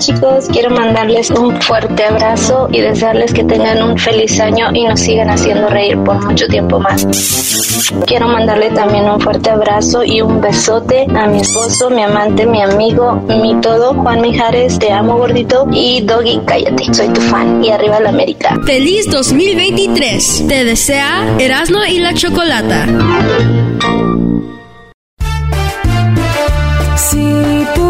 Chicos, quiero mandarles un fuerte abrazo y desearles que tengan un feliz año y nos sigan haciendo reír por mucho tiempo más. Quiero mandarle también un fuerte abrazo y un besote a mi esposo, mi amante, mi amigo, mi todo, Juan Mijares, te amo gordito y Doggy, cállate, soy tu fan y arriba la América. Feliz 2023, te desea Erasmo y la Chocolata. Si tú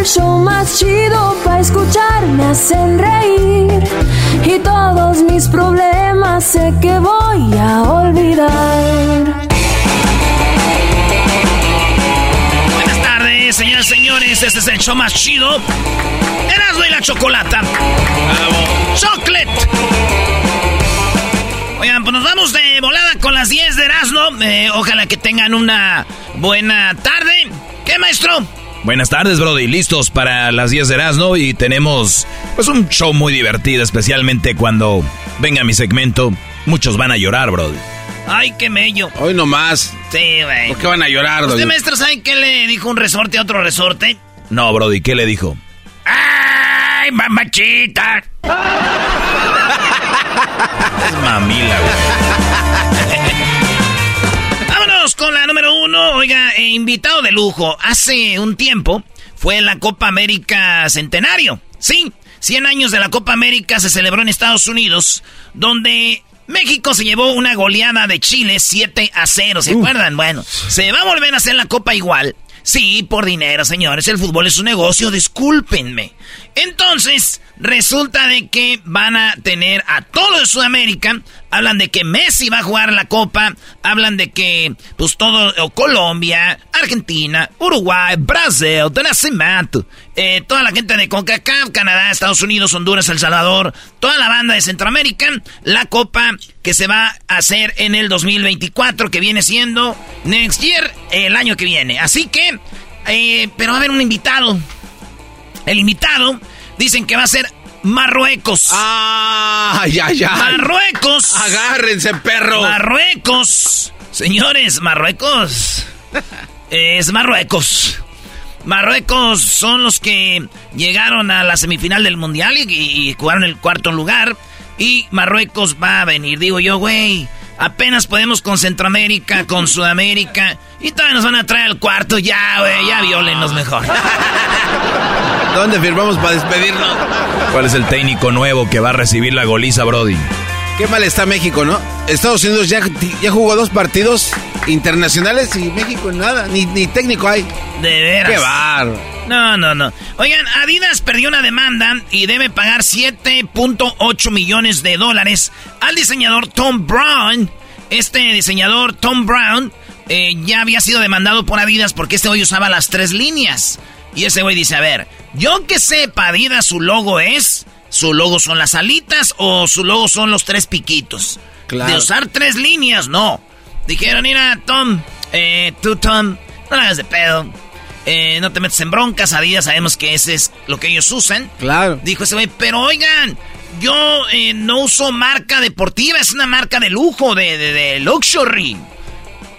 el show más chido para escuchar. Me hacen reír y todos mis problemas sé que voy a olvidar. Buenas tardes, señoras y señores. Este es el show más chido. Erasmo y la Chocolata. Chocolate. Oigan, pues nos vamos de volada con las 10 de Erasmo. Eh, ojalá que tengan una buena tarde. ¿Qué, maestro? Buenas tardes, Brody. Listos para las 10 de Erasmo y tenemos pues un show muy divertido, especialmente cuando venga mi segmento. Muchos van a llorar, Brody. Ay, qué mello. Hoy nomás. Sí, güey. ¿Por qué van a llorar, ¿Usted, Doggy? maestro, sabe qué le dijo un resorte a otro resorte? No, Brody, ¿qué le dijo? ¡Ay, mamachita! Es mamila, güey. Oiga, eh, invitado de lujo. Hace un tiempo fue la Copa América Centenario. Sí, 100 años de la Copa América se celebró en Estados Unidos, donde México se llevó una goleada de Chile 7 a 0. ¿Se acuerdan? Bueno, se va a volver a hacer la Copa igual. Sí, por dinero, señores. El fútbol es un negocio, discúlpenme. Entonces, resulta de que van a tener a todo de Sudamérica. Hablan de que Messi va a jugar la Copa. Hablan de que, pues todo, o Colombia, Argentina, Uruguay, Brasil, de Nacimiento. eh, toda la gente de CONCACAF, Canadá, Estados Unidos, Honduras, El Salvador. Toda la banda de Centroamérica. La Copa que se va a hacer en el 2024, que viene siendo next year, el año que viene. Así que, eh, pero va a haber un invitado. El invitado dicen que va a ser Marruecos. ¡Ay, ay, ay! Marruecos. ¡Agárrense, perro! Marruecos. Señores, Marruecos. Es Marruecos. Marruecos son los que llegaron a la semifinal del mundial y, y jugaron el cuarto lugar. Y Marruecos va a venir. Digo yo, güey. Apenas podemos con Centroamérica, con Sudamérica. Y todavía nos van a traer al cuarto. Ya, güey. Ya violenlos mejor. ¿Dónde firmamos para despedirnos? ¿Cuál es el técnico nuevo que va a recibir la goliza, Brody? Qué mal está México, ¿no? Estados Unidos ya, ya jugó dos partidos internacionales y México nada, ni, ni técnico hay. De veras. ¡Qué bárbaro! No, no, no. Oigan, Adidas perdió una demanda y debe pagar 7.8 millones de dólares al diseñador Tom Brown. Este diseñador Tom Brown eh, ya había sido demandado por Adidas porque este güey usaba las tres líneas. Y ese güey dice, a ver, yo que sepa, Adidas su logo es, su logo son las alitas o su logo son los tres piquitos. Claro. De usar tres líneas, no. Dijeron, mira, Tom, eh, tú, Tom, no la hagas de pedo. eh, no te metes en broncas, Adidas, sabemos que ese es lo que ellos usan. Claro. Dijo ese güey, pero oigan, yo eh, no uso marca deportiva, es una marca de lujo, de, de, luxury.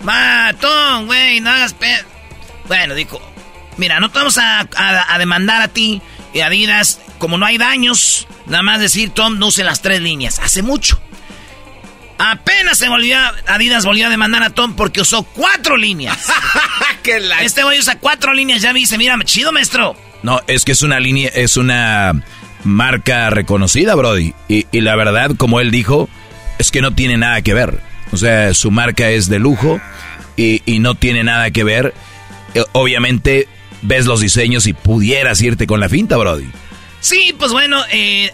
Matón, güey, no hagas pe... Bueno, dijo, mira, no te vamos a, a, demandar a ti y Adidas, como no hay daños, nada más decir, Tom, no use las tres líneas. Hace mucho. Apenas se volvió, Adidas volvió a demandar a Tom porque usó cuatro líneas. Este güey usa cuatro líneas, ya me dice, mira, chido, maestro. No, es que es una línea, es una marca reconocida, Brody. Y, la verdad, como él dijo, es que no tiene nada que ver. O sea, su marca es de lujo y, no tiene nada que ver. Eh, obviamente, ves los diseños y pudieras irte con la finta, Brody. Sí, pues bueno, eh,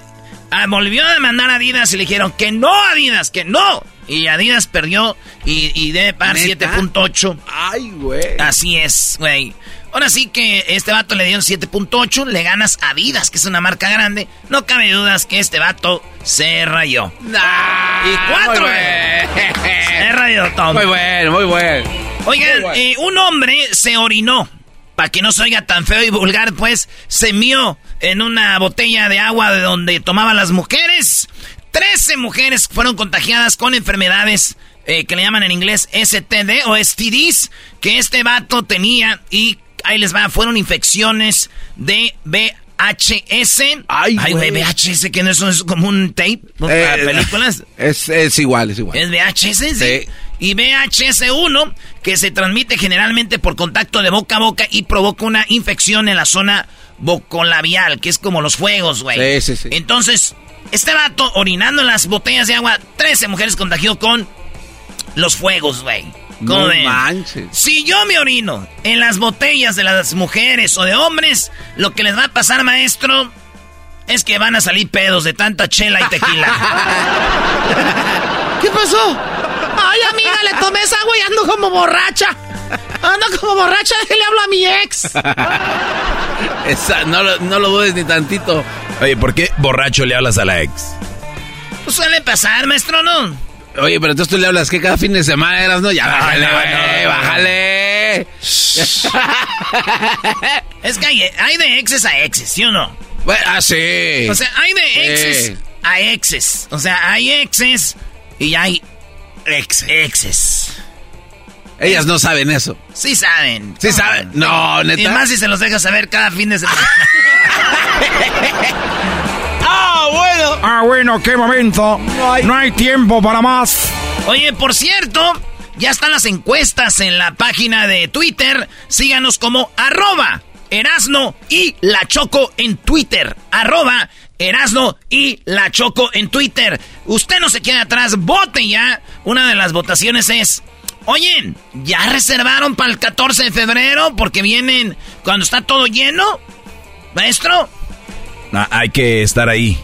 Ah, volvió a demandar a Adidas y le dijeron que no, Adidas, que no. Y Adidas perdió y, y debe pagar 7.8. Ay, güey. Así es, güey. Ahora sí que este vato le dio 7.8, le ganas a Adidas, que es una marca grande. No cabe dudas que este vato se rayó. y cuatro. Se rayó, Tom. Muy bueno, muy bueno. Oigan, eh, un hombre se orinó para que no se oiga tan feo y vulgar, pues, se mió en una botella de agua de donde tomaban las mujeres. Trece mujeres fueron contagiadas con enfermedades eh, que le llaman en inglés STD o STDs, que este vato tenía y ahí les va, fueron infecciones de VHS. Ay, Ay güey, VHS, que no es, como un tape para eh, películas. Es, es igual, es igual. ¿Es VHS? sí y VHS1, que se transmite generalmente por contacto de boca a boca y provoca una infección en la zona bocolabial, que es como los fuegos, güey. Sí, sí, sí. Entonces, este vato orinando en las botellas de agua, 13 mujeres contagió con los fuegos, güey. No manches. Si yo me orino en las botellas de las mujeres o de hombres, lo que les va a pasar, maestro, es que van a salir pedos de tanta chela y tequila. ¿Qué pasó? Ay, amiga, le tomé esa agua y ando como borracha. Ando como borracha, le hablo a mi ex. no, lo, no lo dudes ni tantito. Oye, ¿por qué borracho le hablas a la ex? Pues suele pasar, maestro, ¿no? Oye, pero entonces tú le hablas que cada fin de semana eras, ¿no? Ya, bájale, güey, bájale. es que hay, de exes a exes, ¿sí o no? Bueno, ah, sí. O sea, hay de exes a exes. O sea, hay exes y hay exes. Ellas no saben eso. Sí saben. Sí saben. No, neta. Y más si se los deja saber cada fin de semana. ah, bueno. Ah, bueno, qué momento. No hay... tiempo para más. Oye, por cierto, ya están las encuestas en la página de Twitter. Síganos como arroba Erasno y La Choco en Twitter. Arroba Erasno y La Choco en Twitter. Usted no se quede atrás, vote ya. Una de las votaciones es... Oye, ¿ya reservaron para el 14 de febrero? Porque vienen cuando está todo lleno. Maestro. Ah, hay que estar ahí,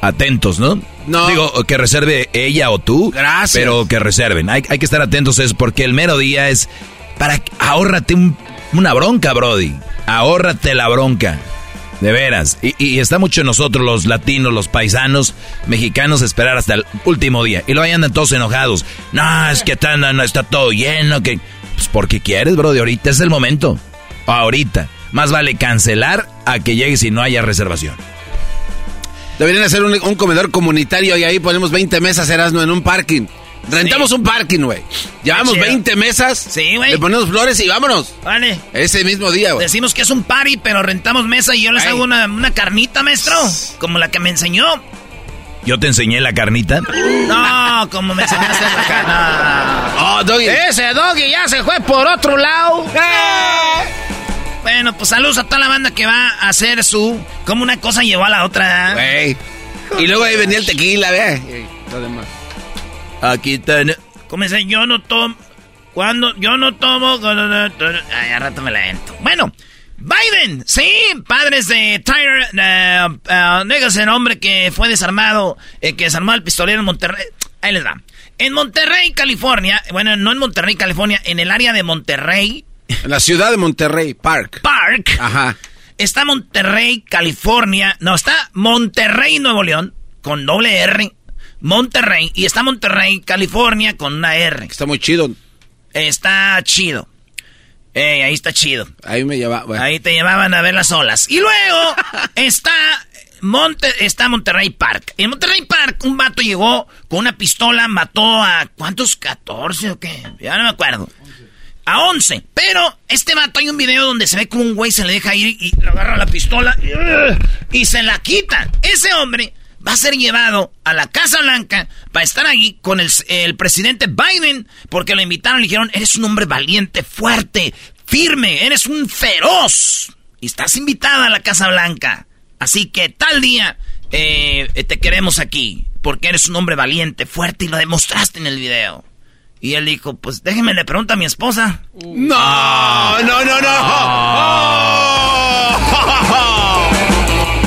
atentos, ¿no? No. Digo, que reserve ella o tú. Gracias. Pero que reserven. Hay, hay que estar atentos, es porque el mero día es para... Ahórrate una bronca, Brody. Ahórrate la bronca. De veras. Y, está mucho en nosotros, los latinos, los paisanos, mexicanos, esperar hasta el último día. Y lo andan todos enojados. No, es que está, no, está todo lleno. que Pues porque quieres, bro. De ahorita es el momento. Ahorita. Más vale cancelar a que llegues y no haya reservación. Deberían hacer un, un comedor comunitario y ahí ponemos 20 mesas Erasmo en un parking. Rentamos un parking, güey. Llevamos 20 mesas. Sí, güey. Le ponemos flores y vámonos. Vale. Ese mismo día, güey. Decimos que es un party, pero rentamos mesa y yo les hago una, una carnita, maestro. Como la que me enseñó. ¿Yo te enseñé la carnita? No, como me enseñaste la carnita. Oh, Doggy. Ese Doggy ya se fue por otro lado. ¡Eh! Bueno, pues saludos a toda la banda que va a hacer su... Como una cosa llevó a la otra. Güey. Y luego ahí venía el tequila, ve. Lo demás. Aquí está. Como dice, yo no tomo. Cuando yo no tomo. Ay, a rato me la entro. Bueno, Biden, sí, padres de Tyler, uh, uh, hombre que fue desarmado, eh, que desarmó al pistolero en Monterrey. Ahí les va. En Monterrey, California, bueno, no en Monterrey, California, en el área de Monterrey. En la ciudad de Monterrey, Park. Park. Ajá. Está Monterrey, California. No, está Monterrey, Nuevo León, con doble R. Monterrey. Y está Monterrey, California, con una R. Está muy chido. Está chido. Ey, ahí está chido. Ahí me llevaba. bueno. Ahí te llevaban a ver las olas. Y luego está, Monte, está Monterrey Park. En Monterrey Park un vato llegó con una pistola, mató a... ¿Cuántos? ¿14 o qué? Ya no me acuerdo. A 11. Pero este vato hay un video donde se ve como un güey se le deja ir y le agarra la pistola y, se la quita. Ese hombre va a ser llevado a la Casa Blanca para estar ahí con el, el presidente Biden porque lo invitaron y le dijeron, eres un hombre valiente, fuerte, firme, eres un feroz. Y estás invitada a la Casa Blanca. Así que tal día eh, te queremos aquí porque eres un hombre valiente, fuerte y lo demostraste en el video. Y él dijo, pues déjeme le pregunto a mi esposa. No, no, no, no.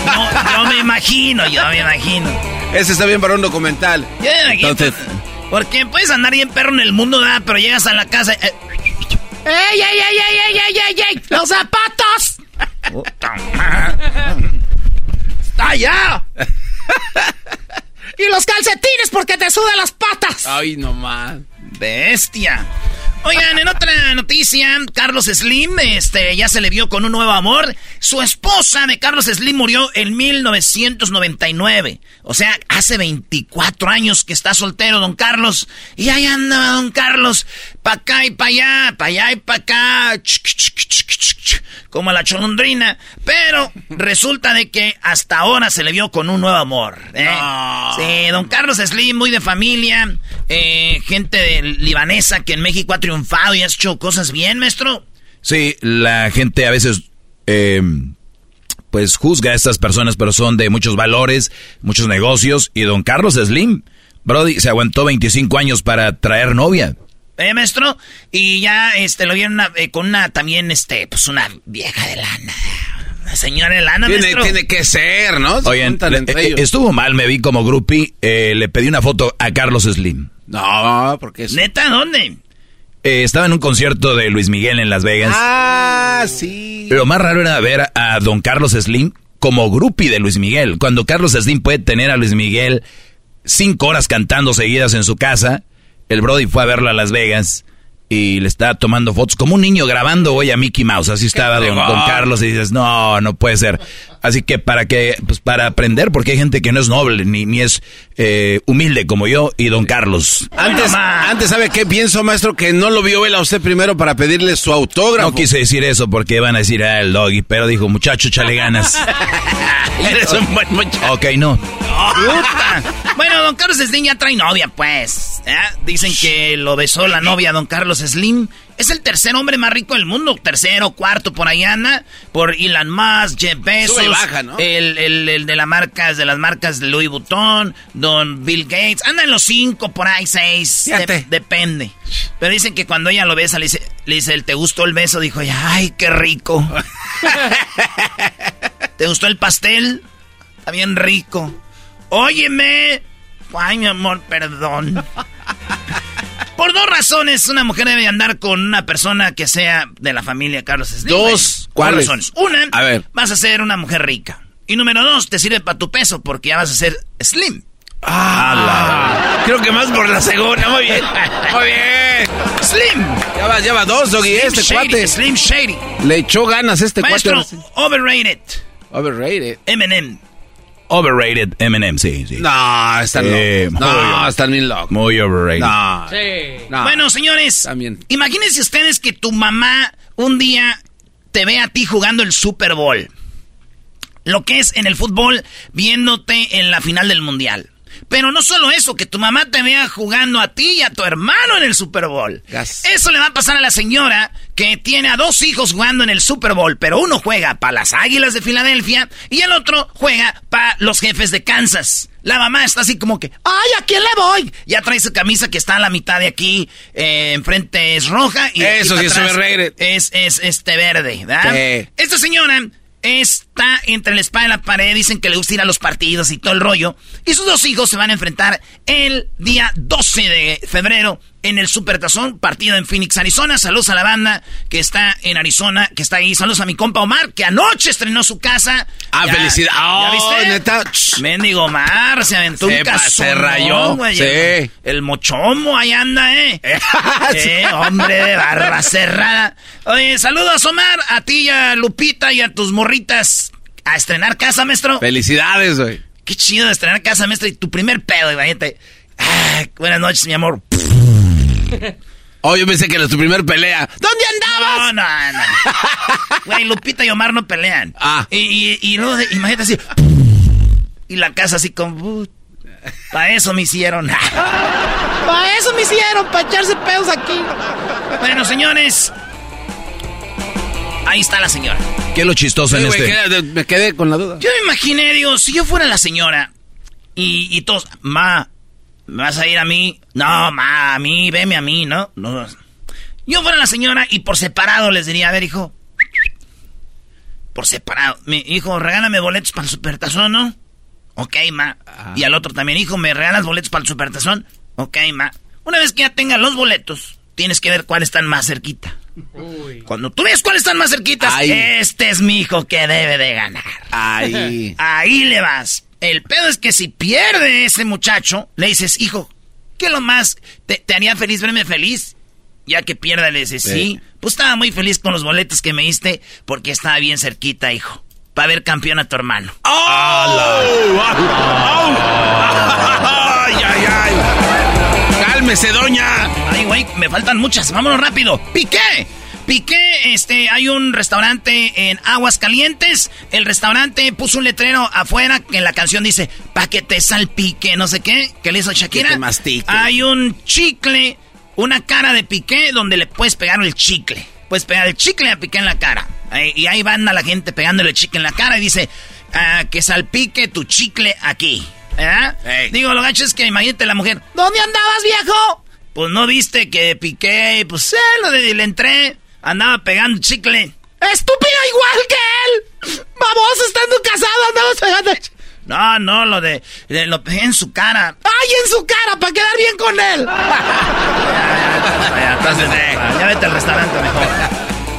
No, yo me imagino, yo me imagino. Ese está bien para un documental. Yo me imagino. Entonces, Porque puedes andar bien perro en el mundo, ¿verdad? Pero llegas a la casa... eh, ¡Ey, ey, ey, ey, ey, ey, ey, ey! ¡Los zapatos! ¡Está allá! ¡Y los calcetines porque te sudan las patas! ay, no más. Bestia. Oigan, en otra noticia, Carlos Slim, este, ya se le vio con un nuevo amor. Su esposa de Carlos Slim murió en 1999. O sea, hace 24 años que está soltero, don Carlos. Y ahí anda, don Carlos, pa' acá y pa' allá, pa' allá y pa' acá. Como la cholondrina. Pero resulta de que hasta ahora se le vio con un nuevo amor. ¿eh? Sí, don Carlos Slim, muy de familia. eh, gente de- libanesa que en México ha triunfado y ha hecho cosas bien, maestro. Sí, la gente a veces, eh, pues juzga a estas personas, pero son de muchos valores, muchos negocios. Y don Carlos Slim, Brody, se aguantó 25 años para traer novia. ¿Eh, maestro? Y ya este lo vieron una- eh, con una también, este, pues una vieja de lana. Una señora de lana, Tiene, maestro. tiene que ser, ¿no? Entre eh, ellos. estuvo mal, me vi como groupie, eh, le pedí una foto a Carlos Slim. No, porque es... ¿Neta? ¿Dónde? Eh, estaba en un concierto de Luis Miguel en Las Vegas. Ah, sí. Lo más raro era ver a don Carlos Slim como groupie de Luis Miguel. Cuando Carlos Slim puede tener a Luis Miguel cinco horas cantando seguidas en su casa, el Brody fue a verlo a Las Vegas y le estaba tomando fotos como un niño grabando hoy a Mickey Mouse. Así estaba don, don Carlos y dices, no, no puede ser. Así que para que, pues para aprender, porque hay gente que no es noble ni, ni es eh, humilde como yo y don Carlos. Antes, antes, ¿sabe qué pienso, maestro? Que no lo vio él a usted primero para pedirle su autógrafo. No quise decir eso porque van a decir, ah, el doggy, pero dijo, muchacho, chale ganas. Eres un buen muchacho. ok, no. Bueno, don Carlos Slim ya trae novia, pues. ¿eh? Dicen que lo besó la novia, don Carlos Slim. Es el tercer hombre más rico del mundo. Tercero, cuarto, por ahí anda. Por Elon Musk, Jeff Bezos. Sube y baja, ¿no? El, el, el de las marcas, de las marcas de Louis Vuitton. Don Bill Gates. Andan los cinco, por ahí seis. De- depende. Pero dicen que cuando ella lo besa, le dice, le dice, ¿te gustó el beso? Dijo ella, ay, qué rico. ¿Te gustó el pastel? Está bien rico. Óyeme. Ay, mi amor, perdón. Por dos razones, una mujer debe andar con una persona que sea de la familia Carlos Slim. Dos, ¿cuáles? razones. Una, A ver. vas a ser una mujer rica. Y número dos, te sirve para tu peso porque ya vas a ser slim. Ah, creo que más por la segunda. Muy bien. Muy bien. Slim. Ya va, ya va dos, Doggy. Slim Este Shady, cuate. Slim Shady. Le echó ganas este Maestro, cuate. overrated. Overrated. Eminem. Overrated Eminem, sí, sí. No, están Eh, locos. No, están bien locos. Muy overrated. No. Sí. no. Bueno, señores, También. imagínense ustedes que tu mamá un día te ve a ti jugando el Super Bowl. Lo que es en el fútbol, viéndote en la final del Mundial. Pero no solo eso, que tu mamá te vea jugando a ti y a tu hermano en el Super Bowl. Eso le va a pasar a la señora que tiene a dos hijos jugando en el Super Bowl, pero uno juega para las Águilas de Filadelfia y el otro juega para los jefes de Kansas. La mamá está así como que, ¡ay, ¿a quién le voy? Ya trae su camisa que está a la mitad de aquí, eh, enfrente es roja y de aquí Eso sí es este verde, ¿verdad? Sí. Esta señora es está entre la espada y la pared, dicen que le gusta ir a los partidos y todo el rollo. Y sus dos hijos se van a enfrentar el día 12 de febrero en el Supertazón, partido en Phoenix, Arizona. Saludos a la banda que está en Arizona, que está ahí. Saludos a mi compa Omar, que anoche estrenó su casa. Ah, felicidad. ¿Ya Oh, viste? neta. Mendigo Omar, se aventó Se un casón. se rayó, güey. sí. El, el mochomo ahí anda, ¿eh? Eh, hombre de barba cerrada. Oye, saludos, Omar, a ti y a Lupita y a tus morritas. A estrenar casa, maestro. Felicidades, güey. Qué chido de estrenar casa, maestro. Y tu primer pedo, imagínate. Ah, buenas noches, mi amor. Oh, yo pensé que era tu primer pelea. ¿Dónde andabas? No, no, no. Güey, Lupita y Omar no pelean. Ah. Y, y, y luego, imagínate así. Y la casa así con... Para eso me hicieron. Para eso me hicieron, para echarse pedos aquí. bueno, señores. Ahí está la señora. ¿Qué es lo chistoso Sí, en este? me quedé con la duda. Yo me imaginé, digo, si yo fuera la señora y, y todos, ma, ¿me vas a ir a mí? No, ma, a mí, veme a mí, ¿no? no. Yo fuera la señora y por separado les diría, a ver, hijo, por separado, mi hijo, regálame boletos para el supertazón, ¿no? Ok, ma. Y al otro también, hijo, ¿me regalas boletos para el supertazón? Ok, ma. Una vez que ya tengas los boletos, tienes que ver cuáles están más cerquita. Cuando tú ves cuáles están más cerquitas, Ay. este es mi hijo que debe de ganar. Ay. Ahí le vas. El pedo es que si pierde ese muchacho, le dices, hijo, ¿qué es lo más te, te haría feliz verme feliz? Ya que pierda, le dices, sí. Pues estaba muy feliz con los boletos que me diste porque estaba bien cerquita, hijo. Para ver campeón a tu hermano. ¡Ay, ay, ay! ¡Cálmese, doña! Ay, güey, me faltan muchas. Vámonos rápido. Piqué. Piqué, este, hay un restaurante en Aguas Calientes. El restaurante puso un letrero afuera que en la canción dice, pa' que te salpique, no sé qué, que le hizo Shakira. Que te mastique. Hay un chicle, una cara de Piqué donde le puedes pegar el chicle. Puedes pegar el chicle a Piqué en la cara. Y ahí van a la gente pegándole el chicle en la cara y dice, ah, que salpique tu chicle aquí. ¿Verdad? Ey. Digo, lo gacho es que imagínate la mujer, ¿Dónde andabas, viejo? pues no viste que piqué, pues eh, lo de, le entré, andaba pegando chicle. Estúpido igual que él. Vamos, estando casado, andamos pegando. No, no, lo de, de- lo pegué en su cara. ¡Ay, en su cara, para quedar bien con él! Ya, eh, ya vete al restaurante mejor.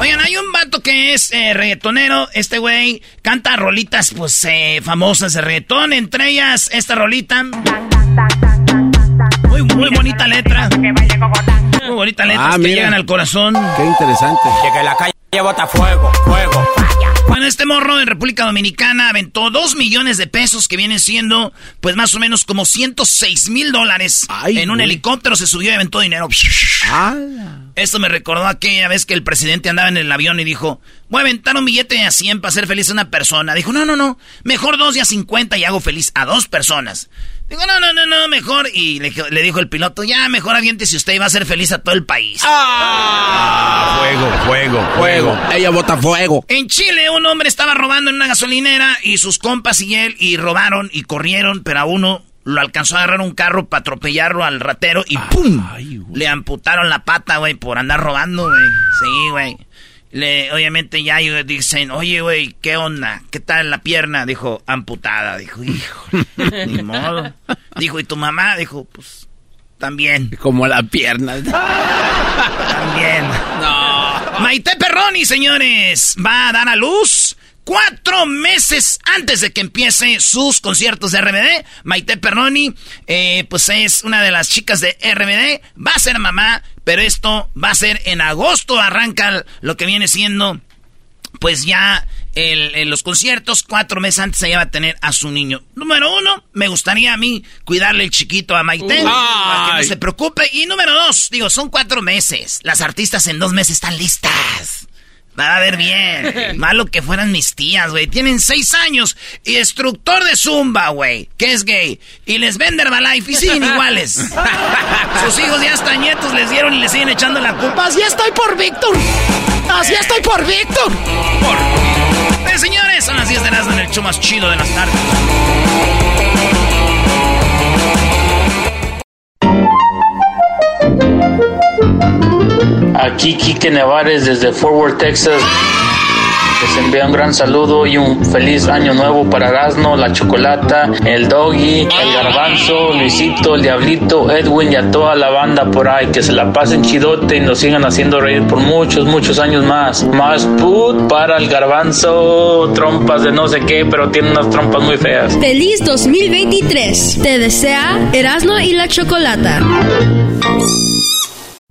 Oigan, hay un vato que es eh, reggaetonero. Este güey canta rolitas, pues, eh, famosas de reggaetón. Entre ellas, esta rolita. Muy, muy bonita letra. Muy bonita letra. Ah, que mira. llegan al corazón. ¡Qué interesante! Que la calle bota fuego, fuego. Bueno, este morro en República Dominicana aventó dos millones de pesos, que vienen siendo, pues más o menos como 106 mil dólares. Ay, en un güey. helicóptero se subió y aventó dinero. Esto me recordó aquella vez que el presidente andaba en el avión y dijo, voy a aventar un billete de a 100 para hacer feliz a una persona. Dijo, no, no, no, mejor dos de a 50 y hago feliz a dos personas. Digo, no, no, no, no, mejor. Y le, le dijo el piloto, ya, mejor aviente si usted va a hacer feliz a todo el país. Ah, fuego, fuego, fuego. Ella bota fuego. En Chile un hombre estaba robando en una gasolinera y sus compas y él y robaron y corrieron, pero a uno lo alcanzó a agarrar un carro para atropellarlo al ratero y ¡pum! Le amputaron la pata, güey, por andar robando, güey. Sí, güey. Le, obviamente ya dicen, oye, güey, ¿qué onda? ¿Qué tal la pierna? Dijo, amputada. Dijo, hijo, ni modo. Dijo, ¿y tu mamá? Dijo, pues, también. Como la pierna. También. No. Maite Perroni, señores, va a dar a luz cuatro meses antes de que empiece sus conciertos de RBD. Maite Perroni, eh, pues es una de las chicas de RBD. Va a ser mamá, pero esto va a ser en agosto. Arranca lo que viene siendo, pues ya el- en los conciertos. Cuatro meses antes ella va a tener a su niño. Número uno, me gustaría a mí cuidarle el chiquito a Maite. Para que no se preocupe. Y número dos, digo, son cuatro meses. Las artistas en dos meses están listas. Va a ver bien. Malo que fueran mis tías, güey. Tienen seis años. Y instructor de Zumba, güey. Que es gay. Y les vende Herbalife y siguen iguales. Sus hijos ya hasta nietos les dieron y le siguen echando la culpa. Así estoy por Víctor. Así estoy por Víctor. Por... Eh, señores, son las 10 de las en el show más chido de las tardes. Aquí Quique Nevares desde Fort Worth, Texas. Les envío un gran saludo y un feliz año nuevo para Erasmo, la Chocolata, el Doggy, el Garbanzo, Luisito, el Diablito, Edwin y a toda la banda por ahí. Que se la pasen chidote y nos sigan haciendo reír por muchos, muchos años más. Más put para el Garbanzo, trompas de no sé qué, pero tiene unas trompas muy feas. Feliz 2023. Te desea Erasmo y la Chocolata.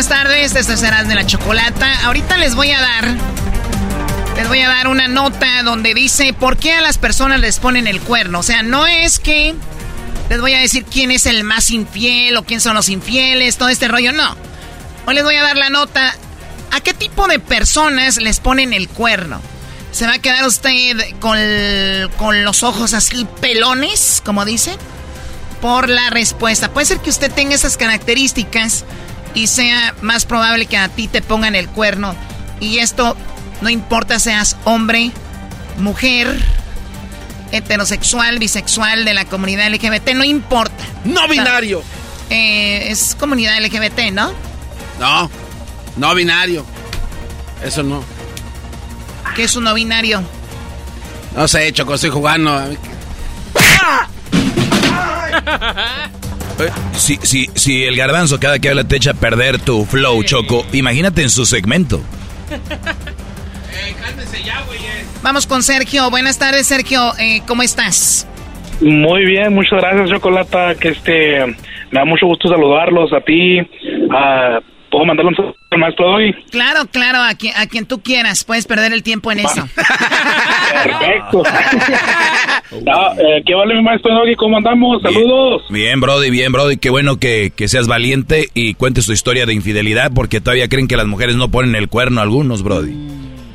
buenas tardes, esto es Eras de la Chocolata. Ahorita les voy a dar. Les voy a dar una nota donde dice por qué a las personas les ponen el cuerno. O sea, no es que les voy a decir quién es el más infiel o quién son los infieles, todo este rollo, no. Hoy les voy a dar la nota a qué tipo de personas les ponen el cuerno. ¿Se va a quedar usted con, con los ojos así pelones, como dicen? Por la respuesta. Puede ser que usted tenga esas características y sea más probable que a ti te pongan el cuerno. Y esto no importa seas hombre, mujer, heterosexual, bisexual, de la comunidad LGBT, no importa. No binario. Eh, es comunidad LGBT, ¿no? No, no binario. Eso no. ¿Qué es un no binario? No sé, Choco, estoy jugando. Eh, Si, si, si el garbanzo cada que habla te echa a perder tu flow, Choco, imagínate en su segmento. Vamos con Sergio. Buenas tardes, Sergio. Eh, ¿Cómo estás? Muy bien, muchas gracias, Chocolata. Que este, me da mucho gusto saludarlos a ti. A, ¿Puedo mandarle un saludo al maestro hoy? Claro, claro, a quien, a quien tú quieras. Puedes perder el tiempo en eso. Perfecto. no, eh, ¿Qué vale mi maestro Doggy? ¿Cómo andamos? Saludos. Bien, Brody, bien, Brody. Qué bueno que, que seas valiente y cuentes tu historia de infidelidad porque todavía creen que las mujeres no ponen el cuerno a algunos, Brody.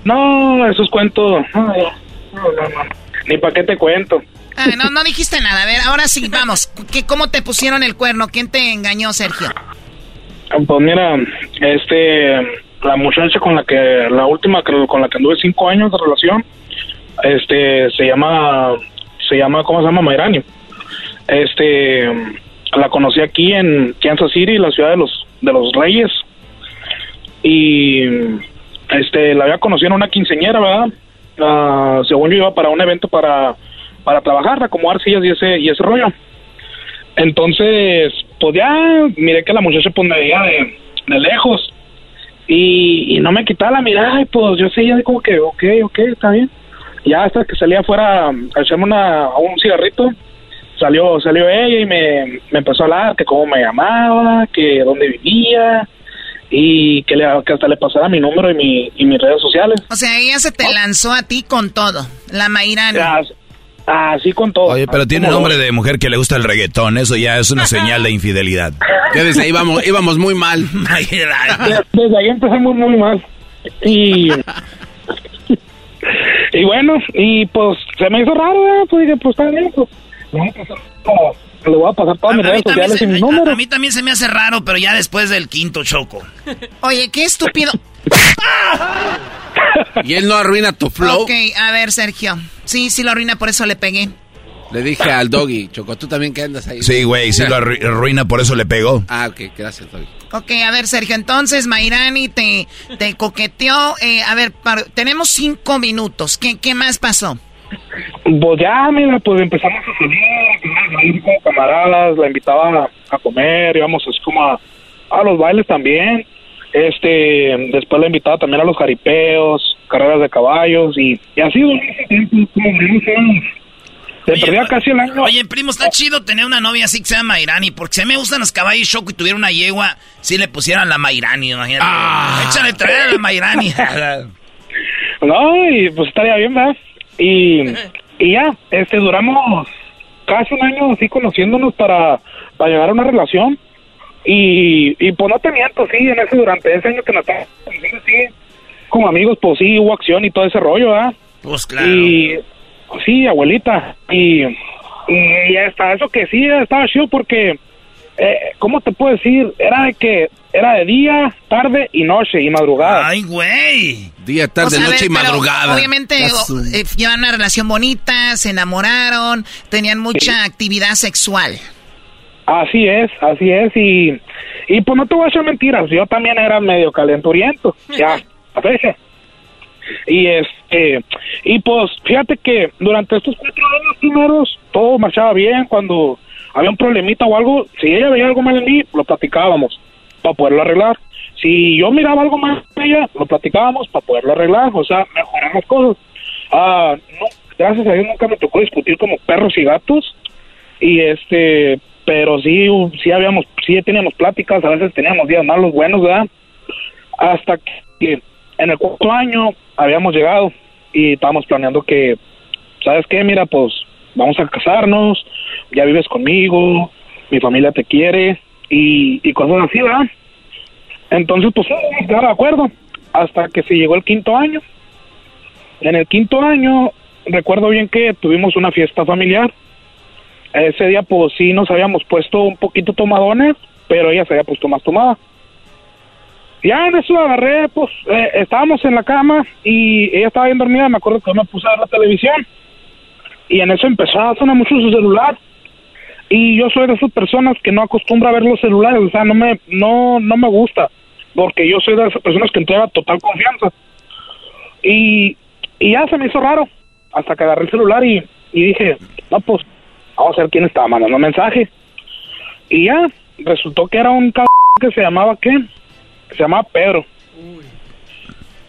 No, eso es cuento. No, no, no, no. Ni para qué te cuento. Ah, no, no dijiste nada. A ver, ahora sí, vamos. ¿Qué, ¿Cómo te pusieron el cuerno? ¿Quién te engañó, Sergio? Pues mira, este, la muchacha con la que, la última con la que anduve cinco años de relación, este, se llama, se llama, ¿cómo se llama? Mayrani. Este, la conocí aquí en Kansas City, la ciudad de los, de los Reyes. Y, este, la había conocido en una quinceñera, ¿verdad? Ah, según yo iba para un evento para, para trabajar, acomodar sillas y ese, y ese rollo. Entonces, pues ya miré que la muchacha pues me veía de, de lejos y, y no me quitaba la mirada y pues yo seguía como que, ok, ok, está bien. Ya hasta que salía afuera a echarme una, un cigarrito, salió salió ella y me, me empezó a hablar que cómo me llamaba, que dónde vivía y que, le, que hasta le pasara mi número y, mi, y mis redes sociales. O sea, ella se te lanzó a ti con todo, la Mayrani. Así con todo. Oye, pero tiene nombre de mujer que le gusta el reggaetón, eso ya es una señal de infidelidad. Que desde ahí íbamos, íbamos muy mal. desde ahí empezamos muy mal. Y... y bueno, y pues se me hizo raro, ¿eh? pues dije, pues está bien, pues, le voy a pasar todas mis redes sociales y mi número. A mí también se me hace raro, pero ya después del quinto choco. Oye, qué estúpido. y él no arruina tu flow. Ok, a ver, Sergio. Sí, sí lo arruina, por eso le pegué. Le dije al doggy, Choco, tú también que andas ahí. Sí, güey, sí lo arruina, por eso le pegó. Ah, ok, gracias, doggy. Ok, a ver, Sergio, entonces Mayrani te, te coqueteó. Eh, a ver, tenemos cinco minutos. ¿Qué, ¿Qué más pasó? Pues ya, mira, pues empezamos a salir, como camaradas, la invitaba a comer, íbamos así como a, a los bailes también. Este, después la invitaba también a los jaripeos, carreras de caballos y, y así como se perdía casi el año. Oye, primo, está chido tener una novia así que sea Mairani, porque si me gustan los caballos choco y tuviera una yegua, si le pusieran la Mairani, imagínate. Ah. Échale traer a la Mairani. no, y pues estaría bien, ¿verdad? Y, y ya, este, duramos casi un año así conociéndonos para, para llegar a una relación. Y, y pues no te miento, sí, en ese, durante ese año que nos estábamos sí, como amigos, pues sí, hubo acción y todo ese rollo, ¿verdad? Pues claro. Y sí, abuelita. Y, y hasta eso que sí, estaba chido porque, eh, ¿cómo te puedo decir? Era de que era de día, tarde y noche y madrugada. ¡Ay, güey! Día, tarde, noche y madrugada. Obviamente eh, llevan una relación bonita, se enamoraron, tenían mucha actividad sexual. Así es, así es, y, y pues no te voy a echar mentiras, yo también era medio calenturiento, ya, a veces. Y este, y pues fíjate que durante estos cuatro años primeros todo marchaba bien, cuando había un problemita o algo, si ella veía algo mal en mí, lo platicábamos para poderlo arreglar. Si yo miraba algo mal en ella, lo platicábamos para poderlo arreglar, o sea, mejorar las cosas. Ah, no, gracias a Dios nunca me tocó discutir como perros y gatos, y este, pero sí, sí habíamos, sí teníamos pláticas, a veces teníamos días malos, buenos, ¿verdad? Hasta que en el cuarto año habíamos llegado y estábamos planeando que, ¿sabes qué? Mira, pues vamos a casarnos, ya vives conmigo, mi familia te quiere y, y cosas así, ¿verdad? Entonces, pues, estaba de acuerdo hasta que se llegó el quinto año. En el quinto año, recuerdo bien que tuvimos una fiesta familiar ese día pues sí nos habíamos puesto un poquito tomadones, pero ella se había puesto más tomada. Ya en eso agarré, pues eh, estábamos en la cama y ella estaba bien dormida, me acuerdo que yo me puse a ver la televisión y en eso empezó a sonar mucho su celular y yo soy de esas personas que no acostumbra a ver los celulares, o sea, no me, no, no me gusta, porque yo soy de esas personas que entrega total confianza. Y, y ya se me hizo raro, hasta que agarré el celular y, y dije, no, pues Vamos a ver quién estaba mandando mensaje. Y ya, resultó que era un cabrón que se llamaba, ¿qué? Que se llamaba Pedro.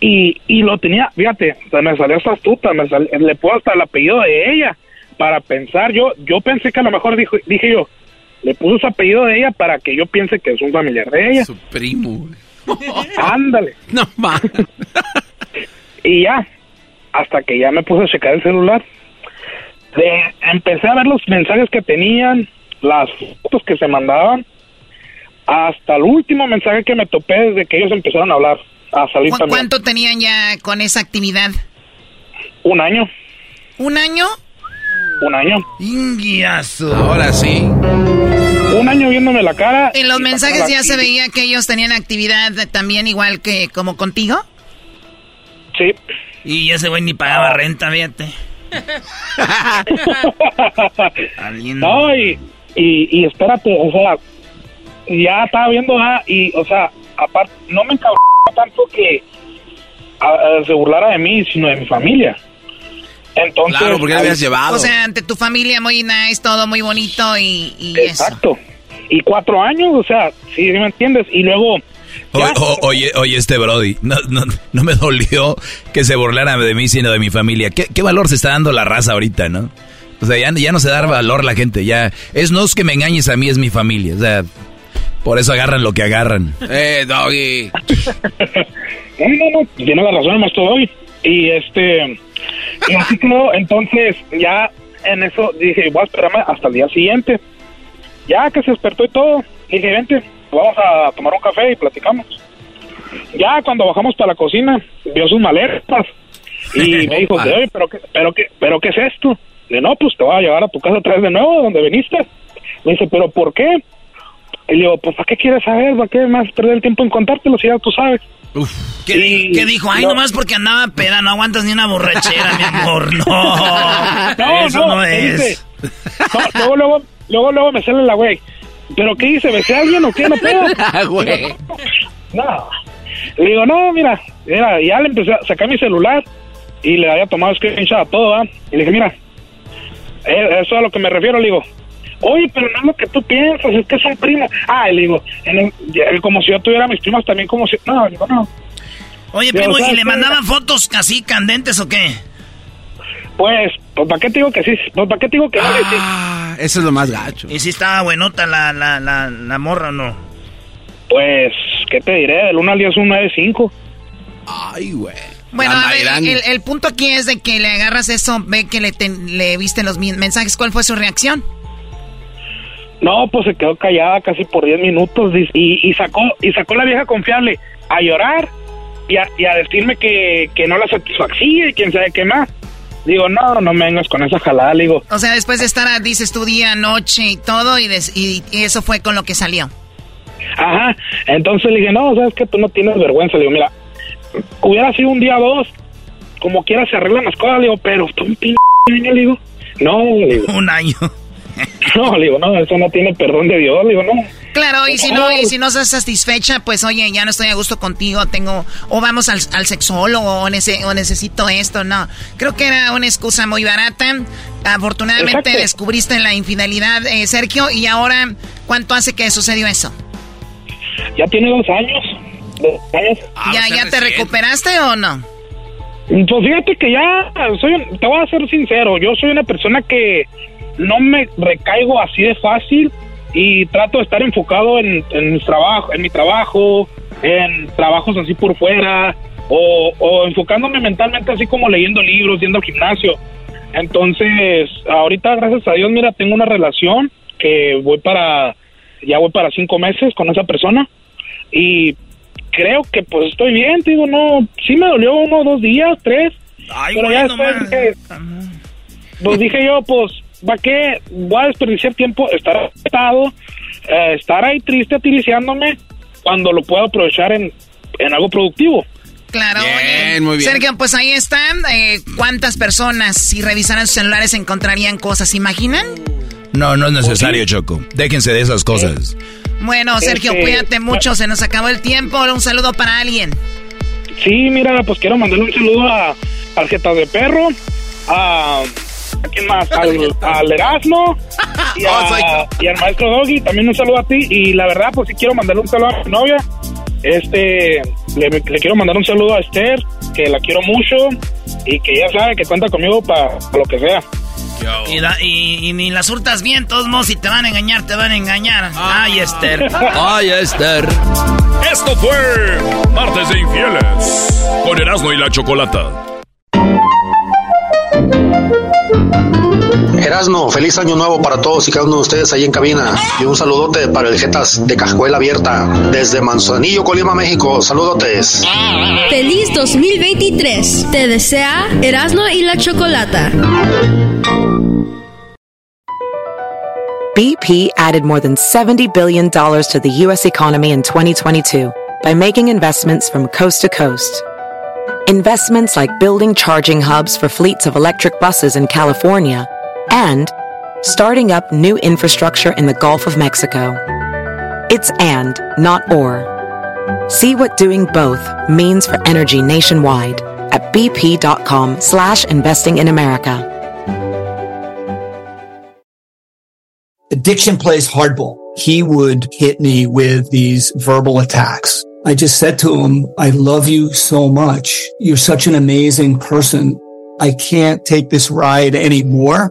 Y, y lo tenía, fíjate, me salió esta astuta, me le puedo hasta el apellido de ella para pensar. Yo yo pensé que a lo mejor dijo, dije yo, le puso su apellido de ella para que yo piense que es un familiar de ella. Su primo. Ándale. No más. y ya, hasta que ya me puse a checar el celular empecé a ver los mensajes que tenían, las fotos que se mandaban, hasta el último mensaje que me topé desde que ellos empezaron a hablar, a salir también. ¿Cuánto tenían ya con esa actividad? Un año. ¿Un año? Un año. Inguiazo. Ahora sí. Un año viéndome la cara. ¿En los mensajes ya se veía que ellos tenían actividad también igual que como contigo? Sí. Y ese güey ni pagaba renta, fíjate. no, y, y, espérate, o sea, ya estaba viendo, ah, y, o sea, aparte, no me encabronó tanto que se burlara de mí, sino de mi familia. Entonces, claro, porque habías llevado. O sea, ante tu familia muy nice, todo muy bonito y, y Exacto. Y cuatro años, o sea, sí, me entiendes. Y luego oye, oye, este Brody, no, no, no, me dolió que se burlara de mí, sino de mi familia. ¿Qué, valor se está dando la raza ahorita, no? O sea, ya, no se da valor la gente, ya. Es no es que me engañes a mí, es mi familia. O sea, Por eso agarran lo que agarran. Eh, doggy. no, no, no, tiene la razón, maestro Doggy. Y este, y así quedó. Entonces, ya en eso dije, voy a esperarme hasta el día siguiente. Ya que se despertó y todo, dije, vente, vamos a tomar un café y platicamos. Ya cuando bajamos para la cocina, vio sus maletas y me dijo, oye, pero qué, pero qué, pero qué es esto? Le no, pues te voy a llevar a tu casa otra vez de nuevo, donde viniste. Me dice, pero ¿por qué? Y le digo, pues ¿para qué quieres saber? ¿Para qué más perder el tiempo en contártelo si ya tú sabes? ¿Qué, di- qué dijo? Ay, no. nomás porque andaba peda, no aguantas ni una borrachera, mi amor. No, No, eso no, es. No, luego, luego, luego, luego me sale la güey. ¿Pero qué dice? ¿Besé a alguien o qué? No pedo. Güey. No. Le digo, no, mira, mira, ya le empecé a sacar mi celular y le había tomado screenshot a todo, ¿va? Y le dije, mira, eh, eso es a lo que me refiero, le digo. Oye, pero no es lo que tú piensas, es que son primos. Ah, y le digo, en el- como si yo tuviera mis primos también, como si. No, le digo, no. Oye, Digo, primo, ¿y ¿sabes le mandaban fotos así candentes o qué? Pues, pues, ¿para qué te digo que sí? Pues, ¿para qué te digo que no? Y sí. Ah, eso es lo más gacho. ¿Y si estaba buenota la, la, la, la morra o no? Pues, ¿qué te diré? Del 1 al 10 es un 9-5. Ay, güey. Bueno, a ver, el, el punto aquí es de que le agarras eso, ve que le, ten- le viste los mensajes. ¿Cuál fue su reacción? No, pues se quedó callada casi por 10 minutos y, y sacó y sacó la vieja confiable a llorar y a, y a decirme que, que no la satisfacía y quién sabe qué más. Digo, no, no me vengas con esa jalada, le digo. O sea, después de estar, dices tu día, noche y todo, y, des- y- y eso fue con lo que salió. Ajá, entonces le dije, no, sabes que tú no tienes vergüenza. Le digo, mira, hubiera sido un día o dos, como quiera se arreglan las cosas, le digo, pero tú un le digo. No, le digo. Un año. No, le digo, no, eso no tiene perdón de Dios, le digo, no. Claro, y si no, y si no estás satisfecha, pues oye, ya no estoy a gusto contigo, tengo, o vamos al, al sexólogo, o, nece- o necesito esto, no. Creo que era una excusa muy barata. Afortunadamente Exacto. descubriste la infidelidad, eh, Sergio, y ahora, ¿cuánto hace que sucedió eso? Ya tiene dos años. Dos años. ¿Ya, ya te recuperaste o no? Pues fíjate que ya, soy, un- te voy a ser sincero, yo soy una persona que no me recaigo así de fácil y trato de estar enfocado en, en mi trabajo, en mi trabajo, en trabajos así por fuera o, o enfocándome mentalmente así como leyendo libros, yendo al gimnasio. Entonces, ahorita gracias a Dios, mira, tengo una relación que voy para, ya voy para cinco meses con esa persona y creo que pues estoy bien, digo, no, sí me dolió uno, dos días, tres, pero ya después pues dije yo, pues, ¿para qué voy a desperdiciar tiempo, estar afectado, eh, estar ahí triste, atiriciándome, cuando lo puedo aprovechar en, en algo productivo? Claro, Bien, oye. muy bien. Sergio, pues ahí están. Eh, ¿Cuántas personas, si revisaran sus celulares, encontrarían cosas? ¿Se imaginan? No, no es necesario, Choco. Déjense de esas cosas. Bueno, Sergio, Este, cuídate mucho. Se nos acabó el tiempo. Un saludo para alguien. Sí, mira, pues quiero mandarle un saludo a Tarjetas de Perro, a... ¿A quién más? Al, al Erasmo y, a- y al maestro Doggy. También un saludo a ti. Y la verdad, pues sí quiero mandarle un saludo a mi novia. Este, le, le quiero mandar un saludo a Esther, que la quiero mucho y que ya sabe que cuenta conmigo para lo que sea. Y, la- y- y ni las hurtas bien, todos modos, si te van a engañar, te van a engañar. Ay, Esther. Ay, Esther. Esto fue Martes de Infieles con Erasmo y la Chocolata. Erasmo, feliz año nuevo para todos y cada uno de ustedes ahí en cabina. Y un saludote para el Jetas de Cajuela Abierta, desde Manzanillo, Colima, México. Saludotes. Feliz 2023. Te desea Erasmo y la Chocolata. BP added more than $70 billion to the U.S. economy in 2022 by making investments from coast to coast. Investments like building charging hubs for fleets of electric buses in California and starting up new infrastructure in the Gulf of Mexico. It's and, not or. See what doing both means for energy nationwide at bp.com slash investing in America. addiction plays hardball. He would hit me with these verbal attacks. I just said to him, I love you so much. You're such an amazing person. I can't take this ride anymore.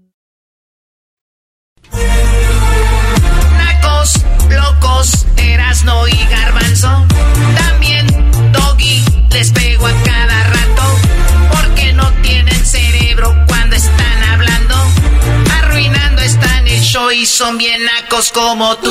Y son bien nacos como tú.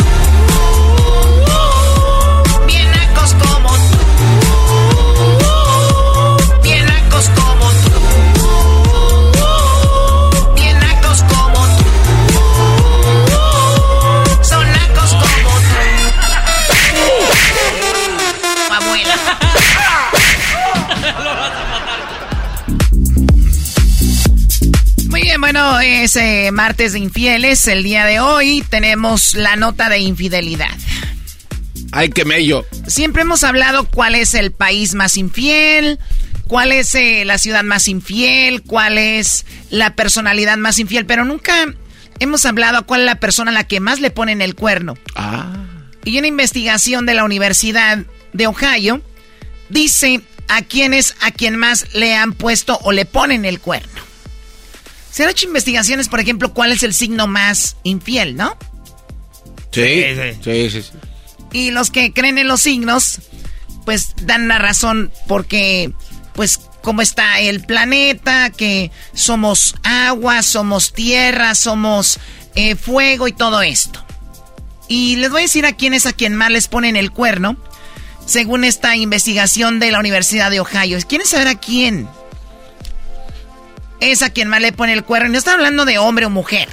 Bueno, es eh, martes de infieles. El día de hoy tenemos la nota de infidelidad. Ay, qué mello. Siempre hemos hablado cuál es el país más infiel, cuál es eh, la ciudad más infiel, cuál es la personalidad más infiel, pero nunca hemos hablado cuál es la persona a la que más le ponen el cuerno. Ah. Y una investigación de la Universidad de Ohio dice a quiénes a quien más le han puesto o le ponen el cuerno. Se han hecho investigaciones, por ejemplo, cuál es el signo más infiel, ¿no? Sí, sí, sí. sí. Y los que creen en los signos, pues dan la razón porque, pues, cómo está el planeta, que somos agua, somos tierra, somos eh, fuego y todo esto. Y les voy a decir a quién es a quien más les ponen el cuerno, según esta investigación de la Universidad de Ohio. ¿Quieren saber a quién? Es a quien más le pone el cuerno. Y no está hablando de hombre o mujer.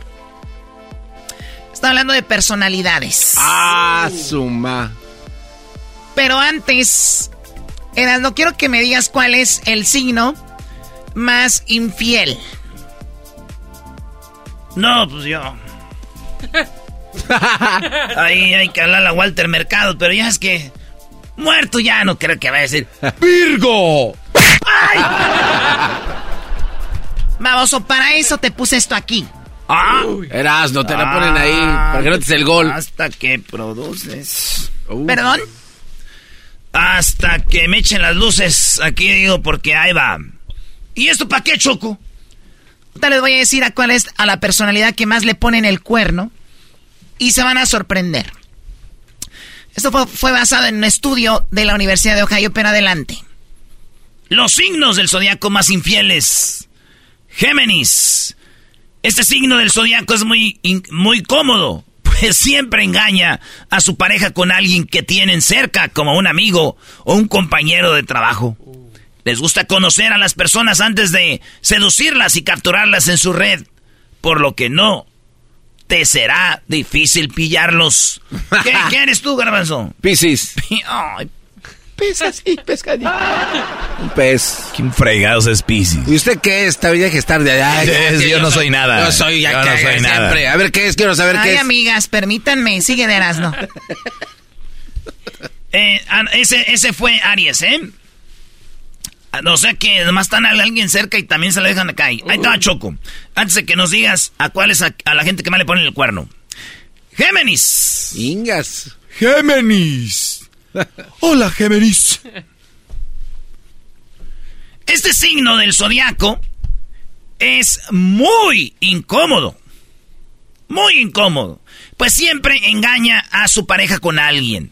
Está hablando de personalidades. Ah, suma. Pero antes, Eras, no quiero que me digas cuál es el signo más infiel. No, pues yo. Ahí hay que hablar a Walter Mercado, pero ya es que. Muerto ya, no creo que vaya a decir. ¡Virgo! Baboso, para eso te puse esto aquí. Ah, Eras, no te la ponen ahí. Para que no te des el gol. Hasta que produces. ¿Perdón? Hasta que me echen las luces. Aquí digo, porque ahí va. ¿Y esto para qué, Choco? Ahorita les voy a decir a cuál es a la personalidad que más le ponen el cuerno. Y se van a sorprender. Esto fue, fue basado en un estudio de la Universidad de Ohio, pero adelante. Los signos del zodiaco más infieles. Géminis. Este signo del zodiaco es muy, muy cómodo, pues siempre engaña a su pareja con alguien que tienen cerca, como un amigo o un compañero de trabajo. Les gusta conocer a las personas antes de seducirlas y capturarlas en su red, por lo que no te será difícil pillarlos. ¿Qué, qué eres tú, garbanzo? Piscis. Ay, Pez así, pescadito. Un pez. ¿Quién fregados es Pisces? ¿Y usted qué es? Tendría que estar de allá. Es- yo no soy nada. Yo soy ya Yo que no soy siempre. nada. A ver qué es, quiero saber Ay, qué es. amigas, permítanme, sigue de Erasmo. Eh, ah, ese, ese fue Aries, ¿eh? Ah, O sea que nomás están a alguien cerca y también se le dejan acá. Ahí Ahí estaba Choco. Antes de que nos digas a cuál es a, a la gente que más le ponen el cuerno. Géminis. Ingas. Géminis. Hola, Géminis. Este signo del zodiaco es muy incómodo. Muy incómodo. Pues siempre engaña a su pareja con alguien.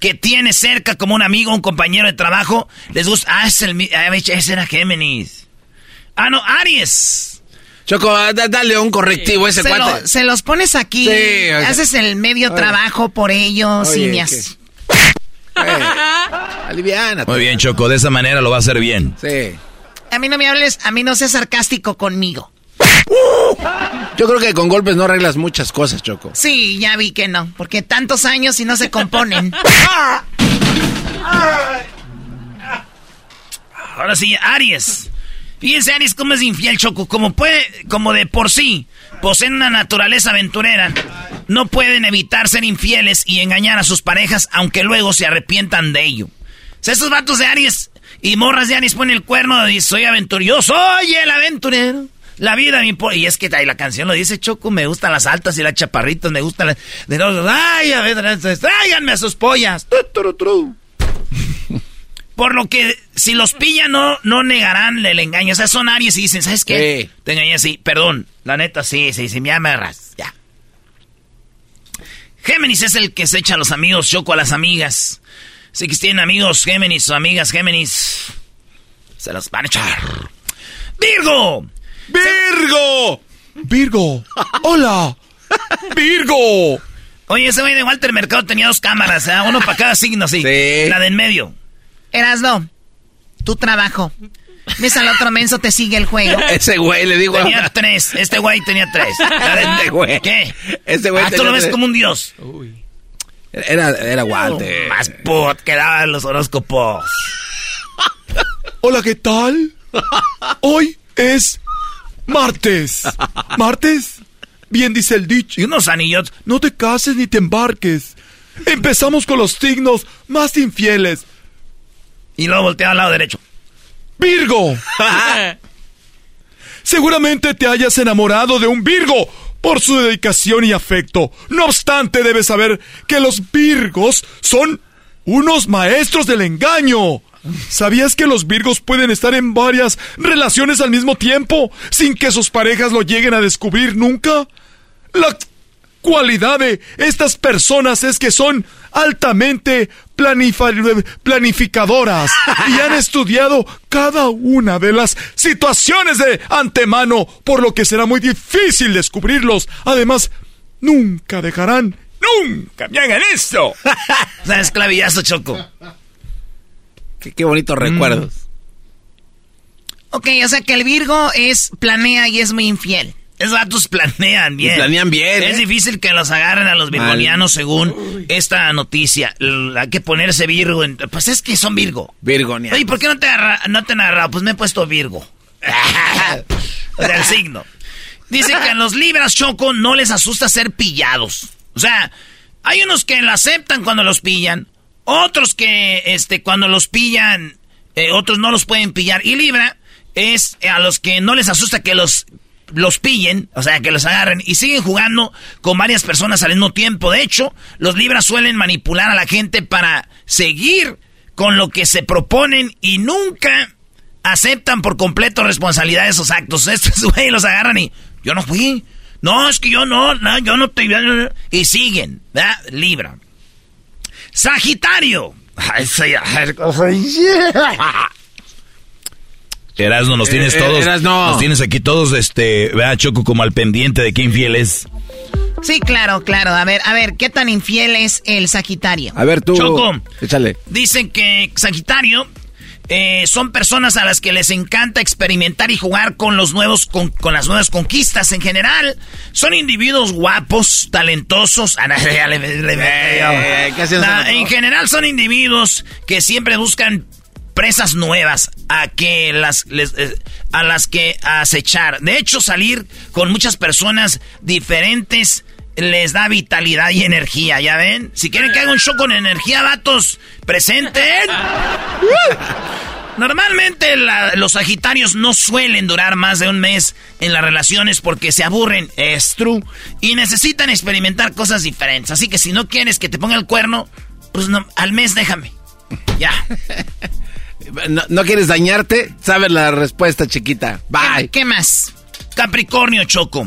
Que tiene cerca como un amigo, un compañero de trabajo. Les gusta. Ah, es el, ah, ese era Géminis. Ah, no, Aries. Choco, da- dale un correctivo a ese se, cuate. lo- se los pones aquí, Sí, haces el medio trabajo por ellos Oye, y me ¿qué? Has- Aliviana. Muy bien, Choco, de esa manera lo va a hacer bien. Sí. A mí no me hables, a mí no seas sarcástico conmigo. Yo creo que con golpes no arreglas muchas cosas, Choco. Sí, ya vi que no, porque tantos años y no se componen. Ahora sí, Aries. Fíjense, Aries, cómo es infiel, Choco. Como puede, como de por sí, poseen una naturaleza aventurera, no pueden evitar ser infieles y engañar a sus parejas, aunque luego se arrepientan de ello. O esos vatos de Aries, Y morras de Anis pone el cuerno y soy aventurero. soy el aventurero. La vida me importa. Y es que ahí la canción lo dice Choco, me gustan las altas y las chaparritas, me gustan las... De los, ay, a ver, tráiganme a sus pollas. Por lo que si los pillan no, no negarán el engaño. O sea, son Aries y dicen, ¿sabes qué? Te engañé así. Perdón, la neta sí, sí, sí, me agarras. Ya. Géminis es el que se echa a los amigos, Choco a las amigas. Si que tienen amigos Géminis o amigas Géminis, se los van a echar. ¡Virgo! ¡Virgo! ¡Virgo! ¡Hola! ¡Virgo! Oye, ese güey de Walter Mercado tenía dos cámaras, ¿eh? uno para cada signo, sí. sí. La de en medio. Erasno, tu trabajo. ¿Ves al otro menso te sigue el juego? Ese güey le digo. Tenía tres. Este güey tenía tres. este güey. ¿Qué? Este güey. Ah, tú lo ves como un dios. Uy. Era, era Walter. Más put que daban los horóscopos. Hola, ¿qué tal? Hoy es martes. ¿Martes? Bien dice el dicho. Y unos anillos. No te cases ni te embarques. Empezamos con los signos más infieles. Y luego voltea al lado derecho. Virgo. Seguramente te hayas enamorado de un Virgo por su dedicación y afecto. No obstante, debes saber que los Virgos son unos maestros del engaño. ¿Sabías que los Virgos pueden estar en varias relaciones al mismo tiempo sin que sus parejas lo lleguen a descubrir nunca? La cualidad de estas personas es que son altamente planificadoras y han estudiado cada una de las situaciones de antemano, por lo que será muy difícil descubrirlos. Además, nunca dejarán, nunca me hagan esto. o sea, esclavillazo, Choco. Qué, qué bonitos recuerdos. Ok, o sea que el Virgo es planea y es muy infiel. Esos vatos planean bien. planean bien. Es ¿eh? difícil que los agarren a los virgonianos según esta noticia. Hay que ponerse Virgo. En, pues es que son Virgo. Virgonianos. Oye, ¿por qué no te, no te han agarrado? Pues me he puesto Virgo. Del signo. Dice que a los libras choco no les asusta ser pillados. O sea, hay unos que la aceptan cuando los pillan. Otros que, este, cuando los pillan, eh, otros no los pueden pillar. Y libra es a los que no les asusta que los los pillen, o sea, que los agarren y siguen jugando con varias personas al mismo tiempo. De hecho, los libras suelen manipular a la gente para seguir con lo que se proponen y nunca aceptan por completo responsabilidad de esos actos. Estos güey los agarran y yo no fui. No, es que yo no, no yo no te... Y siguen, ¿verdad? Libra. Sagitario. Erasno, nos tienes Eh, todos. Erasno. Nos tienes aquí todos, este, vea, Choco, como al pendiente de qué infiel es. Sí, claro, claro. A ver, a ver, ¿qué tan infiel es el Sagitario? A ver, tú. Choco. Échale. Dicen que Sagitario eh, son personas a las que les encanta experimentar y jugar con los nuevos con, con las nuevas conquistas en general. Son individuos guapos, talentosos. Eh, en general son individuos que siempre buscan presas nuevas a que las les- eh, a las que acechar. De hecho, salir con muchas personas diferentes les da vitalidad y energía, ¿ya ven? Si quieren que haga un show con energía, vatos, presenten. Normalmente la- los sagitarios no suelen durar más de un mes en las relaciones porque se aburren, es true, y necesitan experimentar cosas diferentes. Así que si no quieres que te ponga el cuerno, pues no, al mes déjame. Ya. No, no quieres dañarte? Sabes la respuesta, chiquita. Bye. ¿Qué más? Capricornio Choco.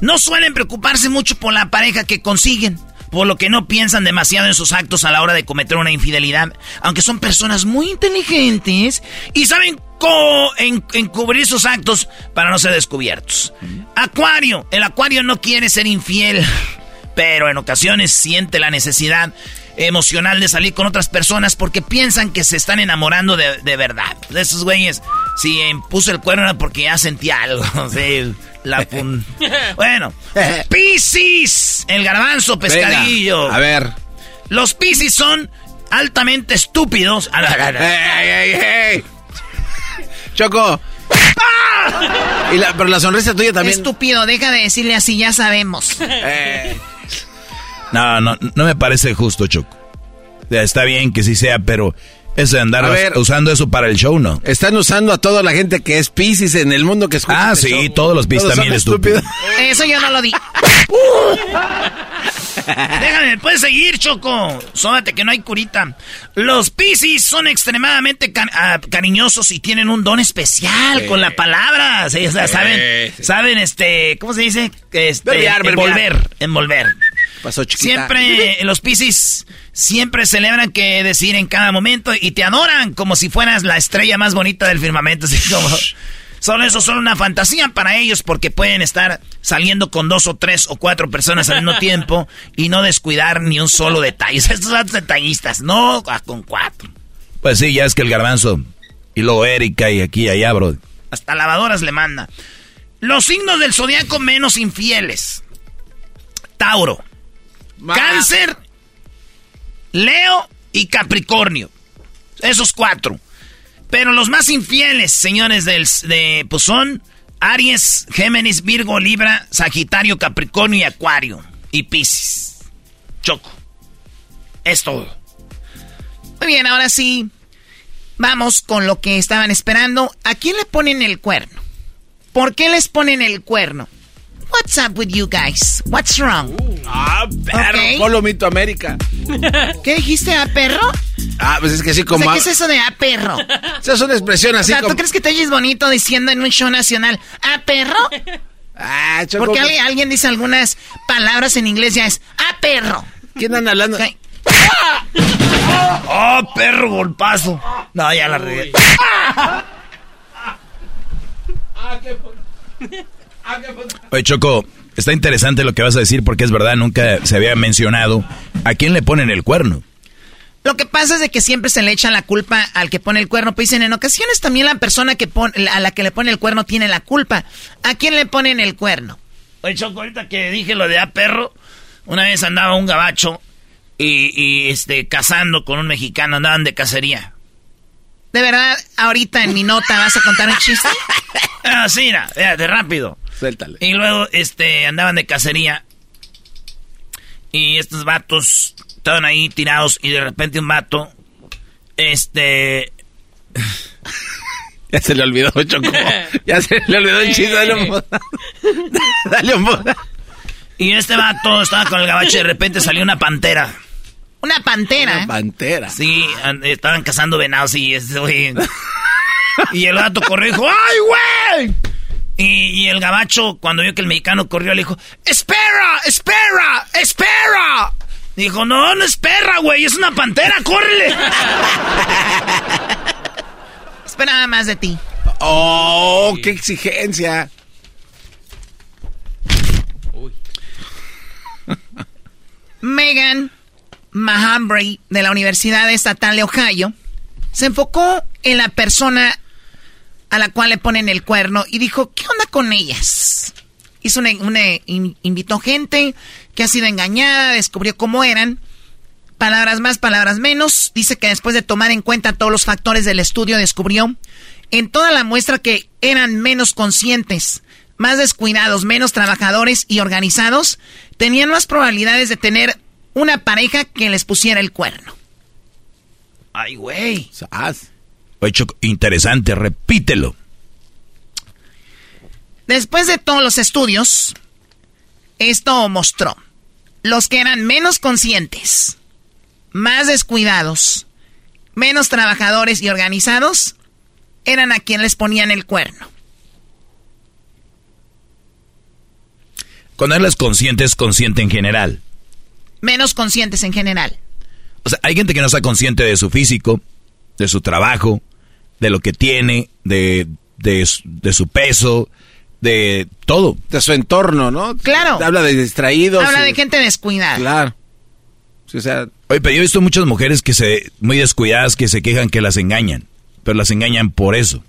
No suelen preocuparse mucho por la pareja que consiguen, por lo que no piensan demasiado en sus actos a la hora de cometer una infidelidad, aunque son personas muy inteligentes y saben cómo en- encubrir sus actos para no ser descubiertos. Acuario, el acuario no quiere ser infiel, pero en ocasiones siente la necesidad emocional de salir con otras personas porque piensan que se están enamorando de, de verdad. De esos güeyes, si puso el cuerno era porque ya sentía algo. sí, la pun- bueno, Piscis, el garbanzo pescadillo. Venga, a ver. Los Piscis son altamente estúpidos. Choco. Y la- pero la sonrisa tuya también. Estúpido, deja de decirle así, ya sabemos. Eh, No, no, no me parece justo, Choco. Está bien que sí sea, pero Es de andar A ver. usando eso para el show, ¿no? Están usando a toda la gente que es Pisces en el mundo que escucha. Ah, este sí, show. todos los Pisces también estúpidos. Eso yo no lo di. Déjame, puedes seguir, Choco. Sóbate que no hay curita. Los Piscis son extremadamente ah, cariñosos y tienen un don especial Sí. con la palabra. Sí, o sea, Sí, saben, sí. saben, este, ¿cómo se dice? Este, Verbiar, verbiar. envolver, envolver. Pasó chiquita. Siempre, los Piscis siempre celebran que decir en cada momento y te adoran como si fueras la estrella más bonita del firmamento. Así como, solo eso, solo una fantasía para ellos porque pueden estar saliendo con dos o tres o cuatro personas al mismo tiempo y no descuidar ni un solo detalle. Estos son detallistas, no con cuatro. Pues sí, ya es que el garbanzo. Y luego Erika y aquí y allá, bro. Hasta lavadoras le manda. Los signos del zodiaco menos infieles. Tauro. Cáncer. Leo y Capricornio. Esos cuatro. Pero los más infieles, señores, del, de, pues son Aries, Géminis, Virgo, Libra, Sagitario, Capricornio y Acuario. Y Piscis. Choco. Es todo. Muy bien, ahora sí. Vamos con lo que estaban esperando. ¿A quién le ponen el cuerno? ¿Por qué les ponen el cuerno? What's up with you guys? What's wrong? Ah, perro, Ok. Polo Mito América. ¿Qué dijiste, a perro? Ah, pues es que así O como... sea, ¿Qué es eso de a perro? Esa es una expresión O así sea, como... ¿tú crees que te oyes bonito diciendo en un show nacional a perro? Ah, Choco, Porque pues- alguien, alguien dice algunas palabras en inglés ya es a perro. ¿Quién anda hablando? Ok. ¡Oh, perro, golpazo! No, ya la regué. Oye, Choco, está interesante lo que vas a decir porque es verdad, nunca se había mencionado. ¿A quién le ponen el cuerno? Lo que pasa es de que siempre se le echa la culpa al que pone el cuerno. Pues dicen, en ocasiones también la persona que pone, a la que le pone el cuerno tiene la culpa. ¿A quién le ponen el cuerno? Oye, Choco, ahorita que dije lo de a perro, una vez andaba un gabacho y, y, este, cazando con un mexicano, andaban de cacería. ¿De verdad, ahorita en mi nota vas a contar un chiste? ah, sí, mira, de rápido. Suéltale. Y luego, este, andaban de cacería. Y estos vatos estaban ahí tirados y de repente un vato, este... Ya se le olvidó, Choco. Ya se le olvidó el chiste. Dale un moda. Dale un moda. Y este vato estaba con el gabacho y de repente salió una pantera. Una pantera. Una pantera. Sí, an- estaban cazando venados y este güey. Y el gato corrió y dijo, ¡ay, güey! Y, y el gabacho, cuando vio que el mexicano corrió, le dijo, ¡espera, espera, espera! Dijo, no, no es perra, güey, es una pantera, córrele. Esperaba más de ti. Oh, qué exigencia. Megan Mahambre de la Universidad Estatal de Ohio se enfocó en la persona a la cual le ponen el cuerno y dijo, ¿qué onda con ellas? Hizo una, una- in- invitó gente que ha sido engañada, descubrió cómo eran. Palabras más, palabras menos. Dice que después de tomar en cuenta todos los factores del estudio, descubrió en toda la muestra que eran menos conscientes, más descuidados, menos trabajadores y organizados, tenían más probabilidades de tener una pareja que les pusiera el cuerno. Ay, güey. Choco, interesante, repítelo. Después de todos los estudios, esto mostró los que eran menos conscientes, más descuidados, menos trabajadores y organizados, eran a quien les ponían el cuerno. Cuando hablas consciente, es consciente en general. Menos conscientes en general. O sea, hay gente que no está consciente de su físico, de su trabajo, de lo que tiene, de, de, su- de su peso, de todo. De su entorno, ¿no? Claro. Habla de distraídos. Habla y- de gente descuidada. Claro. Sí, o sea, Oye, pero yo he visto muchas mujeres que se, muy descuidadas, que se quejan que las engañan. Pero las engañan por eso.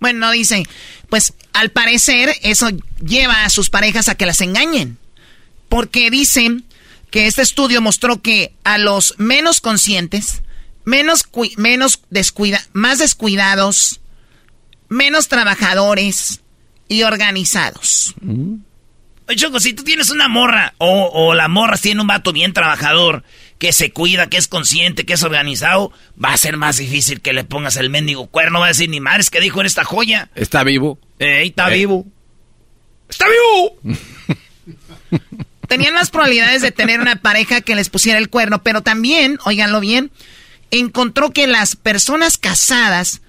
Bueno, no dice, pues al parecer eso lleva a sus parejas a que las engañen. Porque dicen que este estudio mostró que a los menos conscientes, menos, menos descuida, más descuidados, menos trabajadores y organizados. Oye, Choco, si tú tienes una morra o, o la morra tiene un vato bien trabajador que se cuida, que es consciente, que es organizado, va a ser más difícil que le pongas el mendigo cuerno. Va a decir, ni madres, que dijo en esta joya? Está vivo. Eh, está Eh. vivo. ¡Está vivo! Tenían más probabilidades de tener una pareja que les pusiera el cuerno, pero también, óiganlo bien, encontró que las personas casadas,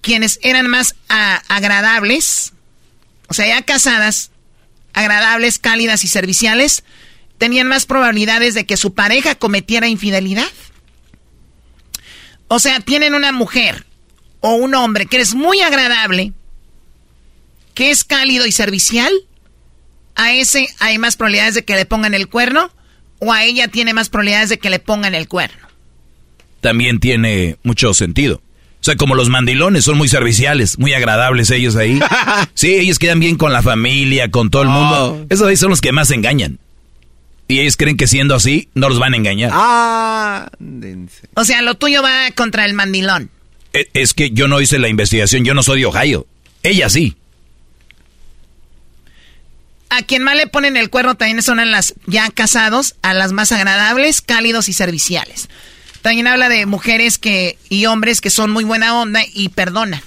quienes eran más ah, agradables, o sea, ya casadas, agradables, cálidas y serviciales, tenían más probabilidades de que su pareja cometiera infidelidad. O sea, tienen una mujer o un hombre que es muy agradable, que es cálido y servicial, a ese hay más probabilidades de que le pongan el cuerno o a ella tiene más probabilidades de que le pongan el cuerno. También tiene mucho sentido. O sea, como los mandilones son muy serviciales, muy agradables ellos ahí. Sí, ellos quedan bien con la familia, con todo el mundo. Esos ahí son los que más engañan. Y ellos creen que siendo así, no los van a engañar. Ah, O sea, lo tuyo va contra el mandilón. E- Es que yo no hice la investigación, yo no soy de Ohio. Ella sí. A quien más le ponen el cuerno también son a las ya casados, a las más agradables, cálidos y serviciales. También habla de mujeres que y hombres que son muy buena onda y perdonan.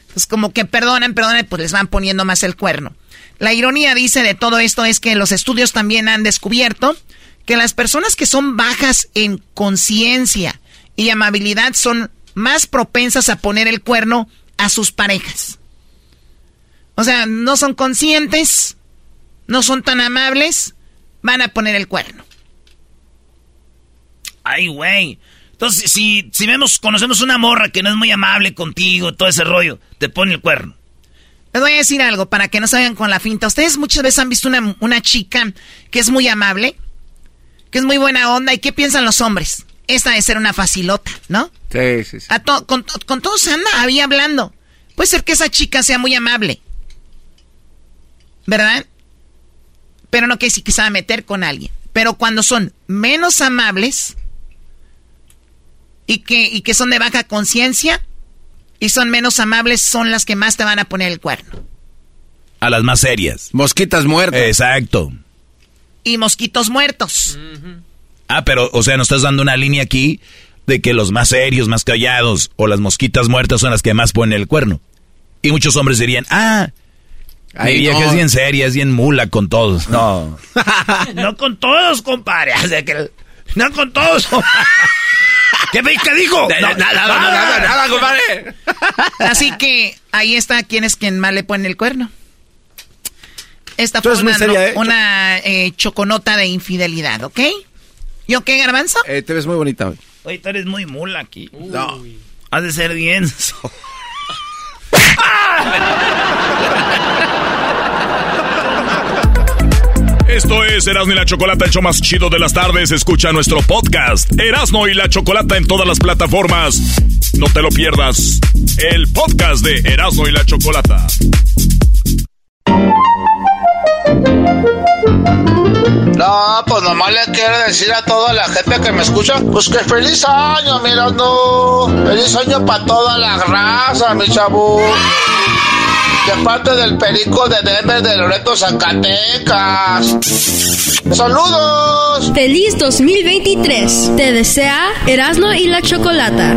Entonces, como que perdonan, perdonan, pues les van poniendo más el cuerno. La ironía, dice, de todo esto es que los estudios también han descubierto que las personas que son bajas en conciencia y amabilidad son más propensas a poner el cuerno a sus parejas. O sea, no son conscientes, no son tan amables, van a poner el cuerno. Ay, güey. Entonces, si, si vemos, conocemos una morra que no es muy amable contigo, todo ese rollo, te pone el cuerno. Les voy a decir algo para que no salgan con la finta. Ustedes muchas veces han visto una, una chica que es muy amable, que es muy buena onda. ¿Y qué piensan los hombres? Esta debe ser una facilota, ¿no? Sí, sí, sí. A to- con, con todos anda ahí hablando. Puede ser que esa chica sea muy amable. ¿Verdad? Pero no que si que se va a meter con alguien. Pero cuando son menos amables y que, y que son de baja conciencia y son menos amables, son las que más te van a poner el cuerno. A las más serias. Mosquitas muertas. Exacto. Y mosquitos muertos. Ah, pero, o sea, nos estás dando una línea aquí de que los más serios, más callados o las mosquitas muertas son las que más ponen el cuerno. Y muchos hombres dirían, ah, Ay, mi vieja no. es bien seria, es bien mula con todos. No. no con todos, compadre. O sea que- no con todos. ¿Qué, qué dijo? Nada, No, nada, nada, nada, nada, compadre. Así que ahí está quién es quien más le pone el cuerno. Esta fue una, seria, ¿eh? una eh, choconota de infidelidad, ¿ok? ¿Yo qué, garbanzo? Eh, te ves muy bonita hoy. Oye, tú eres muy mula aquí. No. Has de ser bien. Esto es Erasmo y la Chocolata, el show más chido de las tardes. Escucha nuestro podcast, Erasmo y la Chocolata, en todas las plataformas. No te lo pierdas. El podcast de Erasmo y la Chocolata. No, pues nomás le quiero decir a toda la gente que me escucha, pues que feliz año, mira, no. Feliz año para toda la raza, mi chavo. De parte del perico de Denver de Loreto, Zacatecas. ¡Saludos! Feliz 2023. Te desea Erasmo y la Chocolata.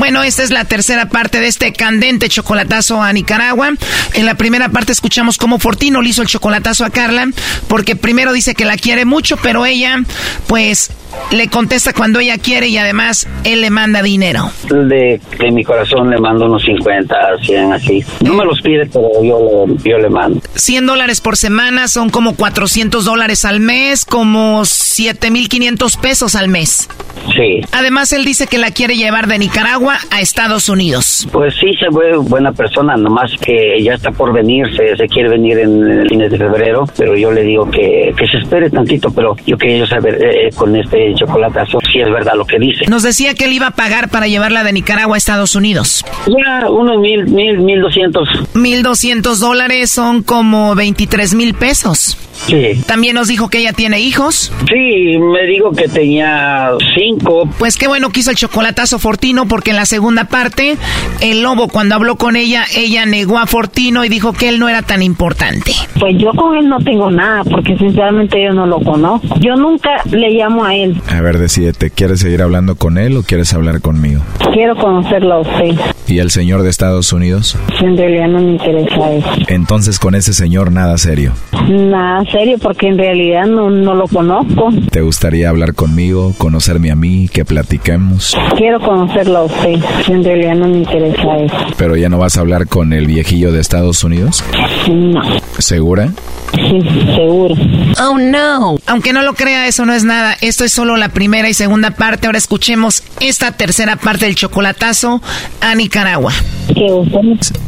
Bueno, esta es la tercera parte de este candente chocolatazo a Nicaragua. En la primera parte escuchamos cómo Fortino le hizo el chocolatazo a Carla, porque primero dice que la quiere mucho, pero ella, pues, le contesta cuando ella quiere y además él le manda dinero. De, de mi corazón le mando unos 50, 100, así. No me los pide, pero yo le, yo le mando. 100 dólares por semana son como 400 dólares al mes, como 7.500 pesos al mes. Sí. Además, él dice que la quiere llevar de Nicaragua a Estados Unidos. Pues sí, se ve buena persona, nomás que ya está por venirse, se quiere venir en el fines de febrero, pero yo le digo que, que se espere tantito, pero yo quería saber eh, con este chocolatazo si es verdad lo que dice. Nos decía que él iba a pagar para llevarla de Nicaragua a Estados Unidos. Ya, unos mil, mil, mil doscientos. Mil doscientos dólares son como veintitrés mil pesos. Sí. También nos dijo que ella tiene hijos. Sí, me dijo que tenía cinco. Pues qué bueno que hizo el chocolatazo Fortino porque en la segunda parte el lobo cuando habló con ella, ella negó a Fortino y dijo que él no era tan importante. Pues yo con él no tengo nada porque sinceramente yo no lo conozco. Yo nunca le llamo a él. A ver, decídete, ¿quieres seguir hablando con él o quieres hablar conmigo? Quiero conocerlo a usted. ¿Y el señor de Estados Unidos? En realidad no me interesa eso. Entonces con ese señor nada serio. Nada serio porque en realidad no, no lo conozco. ¿Te gustaría hablar conmigo, conocerme a mí, que platiquemos? Quiero conocerlo a usted. En realidad no me interesa eso. ¿Pero ya no vas a hablar con el viejillo de Estados Unidos? No. ¿Segura? Sí, seguro. Oh no. Aunque no lo crea, eso no es nada. Esto es solo la primera y segunda parte. Ahora escuchemos esta tercera parte del chocolatazo a Nicaragua. Que usted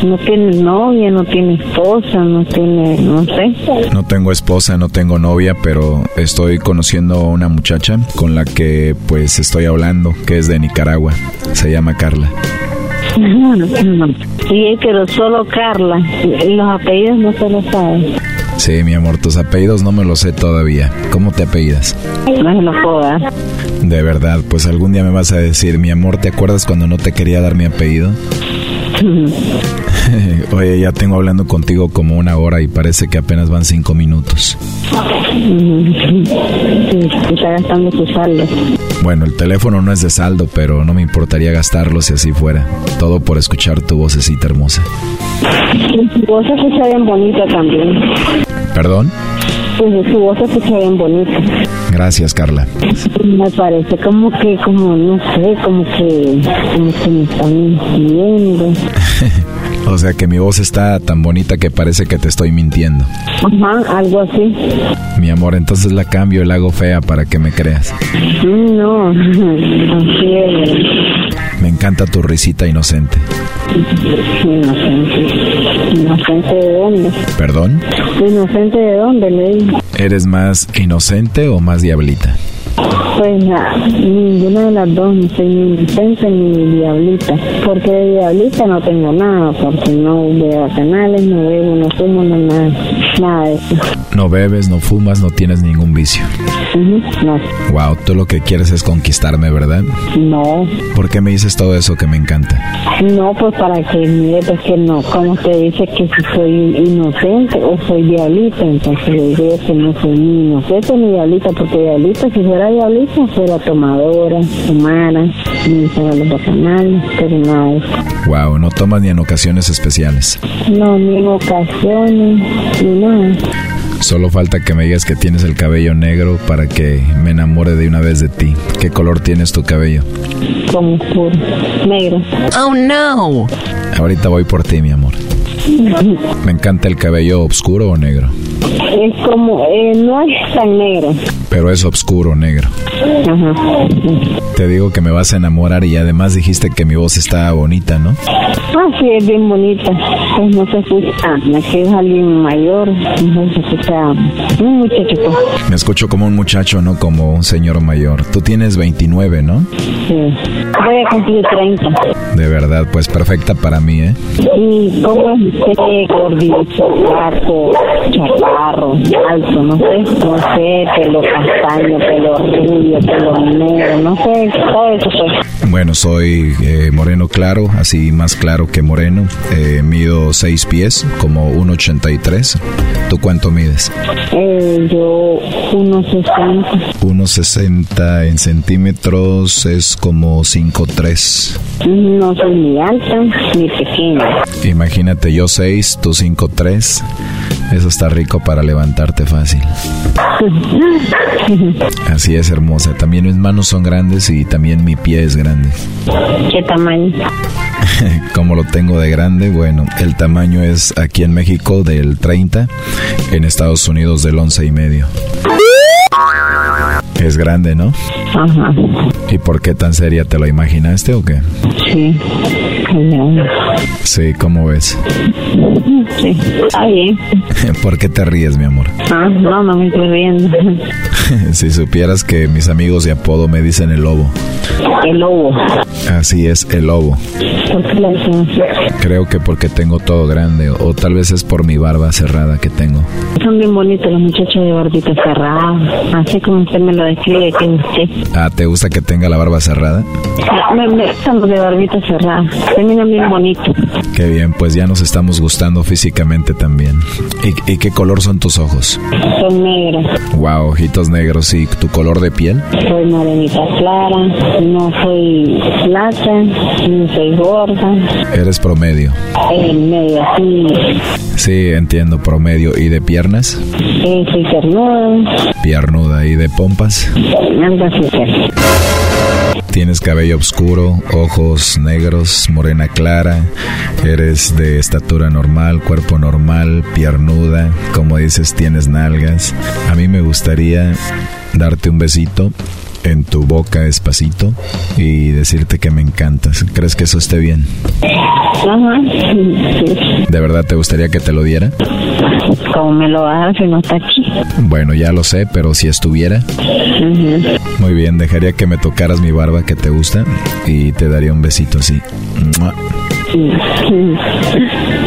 no tiene novia, no tiene esposa, no tiene, no sé. No tengo esposa, no tengo novia, pero estoy conociendo a una muchacha con la que pues estoy hablando, que es de Nicaragua. Se llama Carla. Sí, pero solo Carla. Los apellidos no se los sabe. Sí, mi amor, tus apellidos no me los sé todavía. ¿Cómo te apellidas? No se los puedo dar. De verdad, pues algún día me vas a decir, mi amor, ¿te acuerdas cuando no te quería dar mi apellido? Oye, ya tengo hablando contigo como una hora y parece que apenas van cinco minutos. Está gastando su saldo. Bueno, el teléfono no es de saldo, pero no me importaría gastarlo si así fuera. Todo por escuchar tu vocecita hermosa. Su voz se escucha bien bonita también. ¿Perdón? Pues su voz se escucha bien bonita. Gracias, Carla. Me parece como que, como, no sé, como que, como que me están mintiendo. o sea que mi voz está tan bonita que parece que te estoy mintiendo. Ajá, algo así. Mi amor, entonces la cambio y la hago fea para que me creas. No, así es. Me encanta tu risita inocente. Inocente. ¿Inocente de dónde? ¿Perdón? ¿Inocente de dónde, Ley? ¿Eres más inocente o más diablita? Pues na- ninguna de las dos, no soy ni inocente ni diablita. Porque de diablita no tengo nada, porque no veo canales, no bebo, no fumo, no nada, nada de eso. No bebes, no fumas, no tienes ningún vicio. Ujú, No, Wow, tú lo que quieres es conquistarme, ¿verdad? no, ¿Por qué me dices todo eso que me encanta? no, pues para que mire, pues que no, como te dice que si soy inocente o soy diablita, entonces le digo que no soy ni inocente ni diablita, porque diablita, si fuera diablita, fuera tomadora, fumara, ni fuera los bacanales, pero nada de eso. Wow, no tomas ni en ocasiones especiales. No, ni en ocasiones, ni nada. Solo falta que me digas que tienes el cabello negro para que me enamore de una vez de ti. ¿Qué color tienes tu cabello? como oscuro, negro. Oh no. Ahorita voy por ti, mi amor. Me encanta el cabello oscuro o negro. Es como, eh, no es tan negro. Pero es oscuro negro. Ajá. Te digo que me vas a enamorar y además dijiste que mi voz está bonita, ¿no? Ah, sí, es bien bonita. Pues no se escucha, no que es alguien mayor, no se escucha un muchacho. pues. Me escucho como un muchacho, no como un señor mayor. Tú tienes 29, ¿no? Sí. Voy a cumplir 30. De verdad, pues perfecta para mí, ¿eh? Y cómo es usted gordito, flaco, chaparro. alto, no sé, no sé, pelo castaño, pelo rubio, pelo negro, no sé, todo eso soy. Bueno, soy eh, moreno claro, así más claro que moreno. Eh, mido 6 pies, como 1,83. ¿Tú cuánto mides? Eh, yo 1,60. 1,60 en centímetros es como 5'3. No soy ni alta ni pequeña. Imagínate, yo 6, tú 5'3. Eso está rico para levantarte fácil. Así es, hermosa. También mis manos son grandes y también mi pie es grande. ¿Qué tamaño? Como lo tengo de grande, bueno, el tamaño es aquí en México del 30, en Estados Unidos del 11 y medio. Es grande, ¿no? Ajá. ¿Y por qué tan seria? ¿Te lo imaginaste o qué? Sí. Sí, ¿cómo ves? Sí, está bien. ¿Por qué te ríes, mi amor? Ah, no, no me estoy riendo. si supieras que mis amigos de apodo me dicen el lobo. El lobo. Así es, el lobo. ¿Por qué dicen Creo que porque tengo todo grande o tal vez es por mi barba cerrada que tengo. Son bien bonitos los muchachos de barbita cerrada, así como usted me lo describe que usted. Ah, ¿te gusta que tenga la barba cerrada? Me, me los de barbita cerrada, terminan bien bonitos. Qué bien, pues ya nos estamos gustando físicamente también. ¿Y, y qué color son tus ojos? Son negros. Wow, ojitos negros. ¿Y tu color de piel? Soy morenita clara, no soy plata, ni soy gorda. Eres promedio. En medio así, Sí, entiendo, promedio. ¿Y de piernas? eh, soy cernuda, Piernuda. ¿Y de pompas? algo así. Tienes cabello oscuro, ojos negros, morena clara, eres de estatura normal, cuerpo normal, piernuda, como dices, tienes nalgas. A mí me gustaría darte un besito en tu boca despacito y decirte que me encantas. ¿Crees que eso esté bien? Ajá, sí. ¿De verdad te gustaría que te lo diera? Como me lo hace si no está aquí. Bueno, ya lo sé, pero si estuviera... Muy bien, dejaría que me tocaras mi barba que te gusta y te daría un besito así. ¡Mua!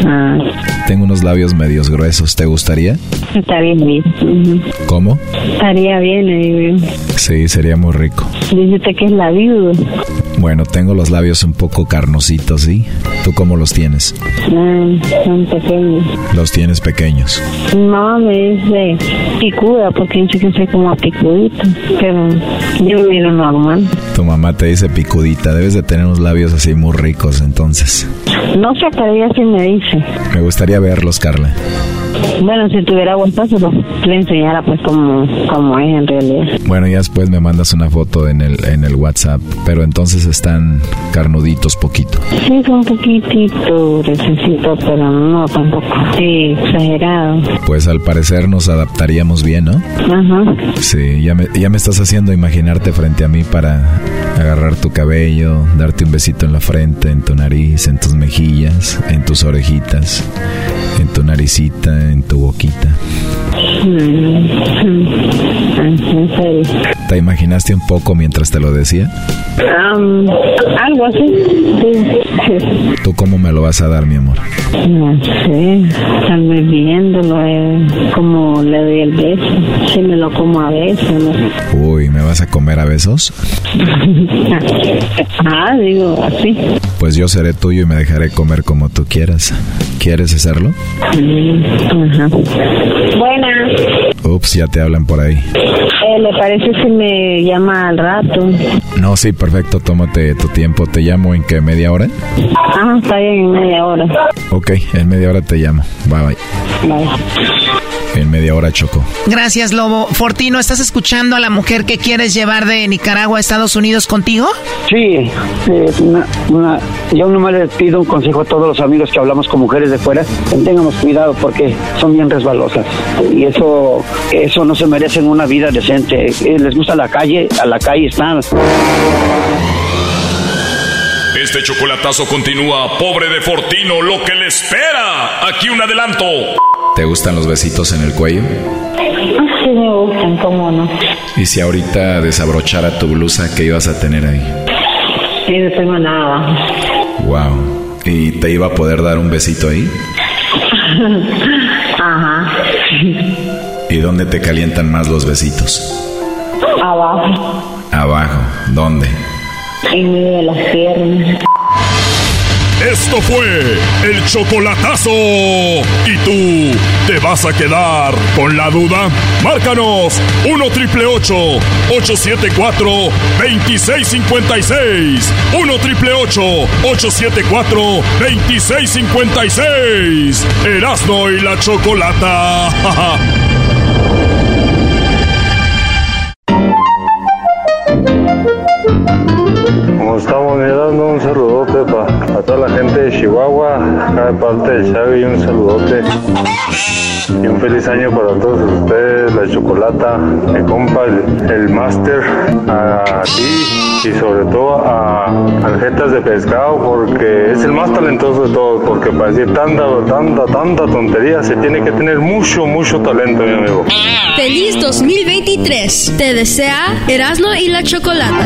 Ah, Tengo unos labios medios gruesos, ¿te gustaría? estaría bien. Ujú. ¿Cómo? Estaría bien, le digo. Sí, sería muy rico. Dice que es la viuda. Bueno, tengo los labios un poco carnositos, ¿sí? ¿Tú cómo los tienes? Ah, son pequeños. Los tienes pequeños. No, me dice picuda porque dice que soy como picudito. Pero yo me miro normal. Tu mamá te dice picudita, debes de tener unos labios así muy ricos, entonces. No sé, pero ella sí me dice. Me gustaría verlos, Carla. Bueno, si tuviera se lo le enseñara pues como, como es en realidad. Bueno, ya después me mandas una foto en el, en el WhatsApp, pero entonces están carnuditos poquito. Sí, un poquitito necesito, pero no tampoco. Sí, exagerado. Pues al parecer nos adaptaríamos bien, ¿no? Ajá. Sí, ya me, ya me estás haciendo imaginarte frente a mí para agarrar tu cabello, darte un besito en la frente, en tu nariz, en tus mejillas, en tus orejitas, en tu naricita, en tu boquita. Mm, mm. En serio. ¿Te imaginaste un poco mientras te lo decía? Am, algo así. Sí. sí. ¿Tú cómo me lo vas a dar, mi amor? No sé, tal vez viéndolo, eh, como le doy el beso, si me lo como a veces, no. Uy, ¿me vas a comer a besos? ah, digo así. Pues yo seré tuyo y me dejaré comer como tú quieras. ¿Quieres hacerlo? Mm, Ajá. Buenas. Ups, ya te hablan por ahí. Eh, ¿Le parece si me llama al rato? No, sí, perfecto, tómate tu tiempo. ¿Te llamo en qué, media hora? Ah, está bien, en media hora. Ok, en media hora te llamo. Bye, bye. Bye. En media hora choco. Gracias, Lobo. Fortino, ¿estás escuchando a la mujer que quieres llevar de Nicaragua a Estados Unidos contigo? Sí, eh, una- una- yo nomás le pido un consejo a todos los amigos que hablamos con mujeres de fuera, tengamos cuidado porque son bien resbalosas y eso eso no se merecen una vida decente. Eh, les gusta la calle, a la calle están. Este chocolatazo continúa, pobre de Fortino, lo que le espera. Aquí un adelanto. ¿Te gustan los besitos en el cuello? Ah, sí me gustan, cómo no. Y si ahorita desabrochara tu blusa, ¿qué ibas a tener ahí? Sí, no tengo nada. Wow. ¿Y te iba a poder dar un besito ahí? Ajá. ¿Y dónde te calientan más los besitos? Abajo. Abajo. ¿Dónde? En medio de las piernas. Esto fue el chocolatazo. ¿Y tú te vas a quedar con la duda? Márcanos 1 triple 874 2656. 1 triple 874 2656. Erasno y la chocolata. Estamos mirando, un saludote para toda la gente de Chihuahua, acá de parte de Xavi, un saludote. Y un feliz año para todos ustedes, la chocolata, mi compa, el, el máster, a ti y sobre todo a Aljetas de Pescado, porque es el más talentoso de todos, porque para decir tanta, tanta, tanta tontería se tiene que tener mucho, mucho talento, mi amigo. Feliz 2023. Te desea Erasmo y la Chocolata.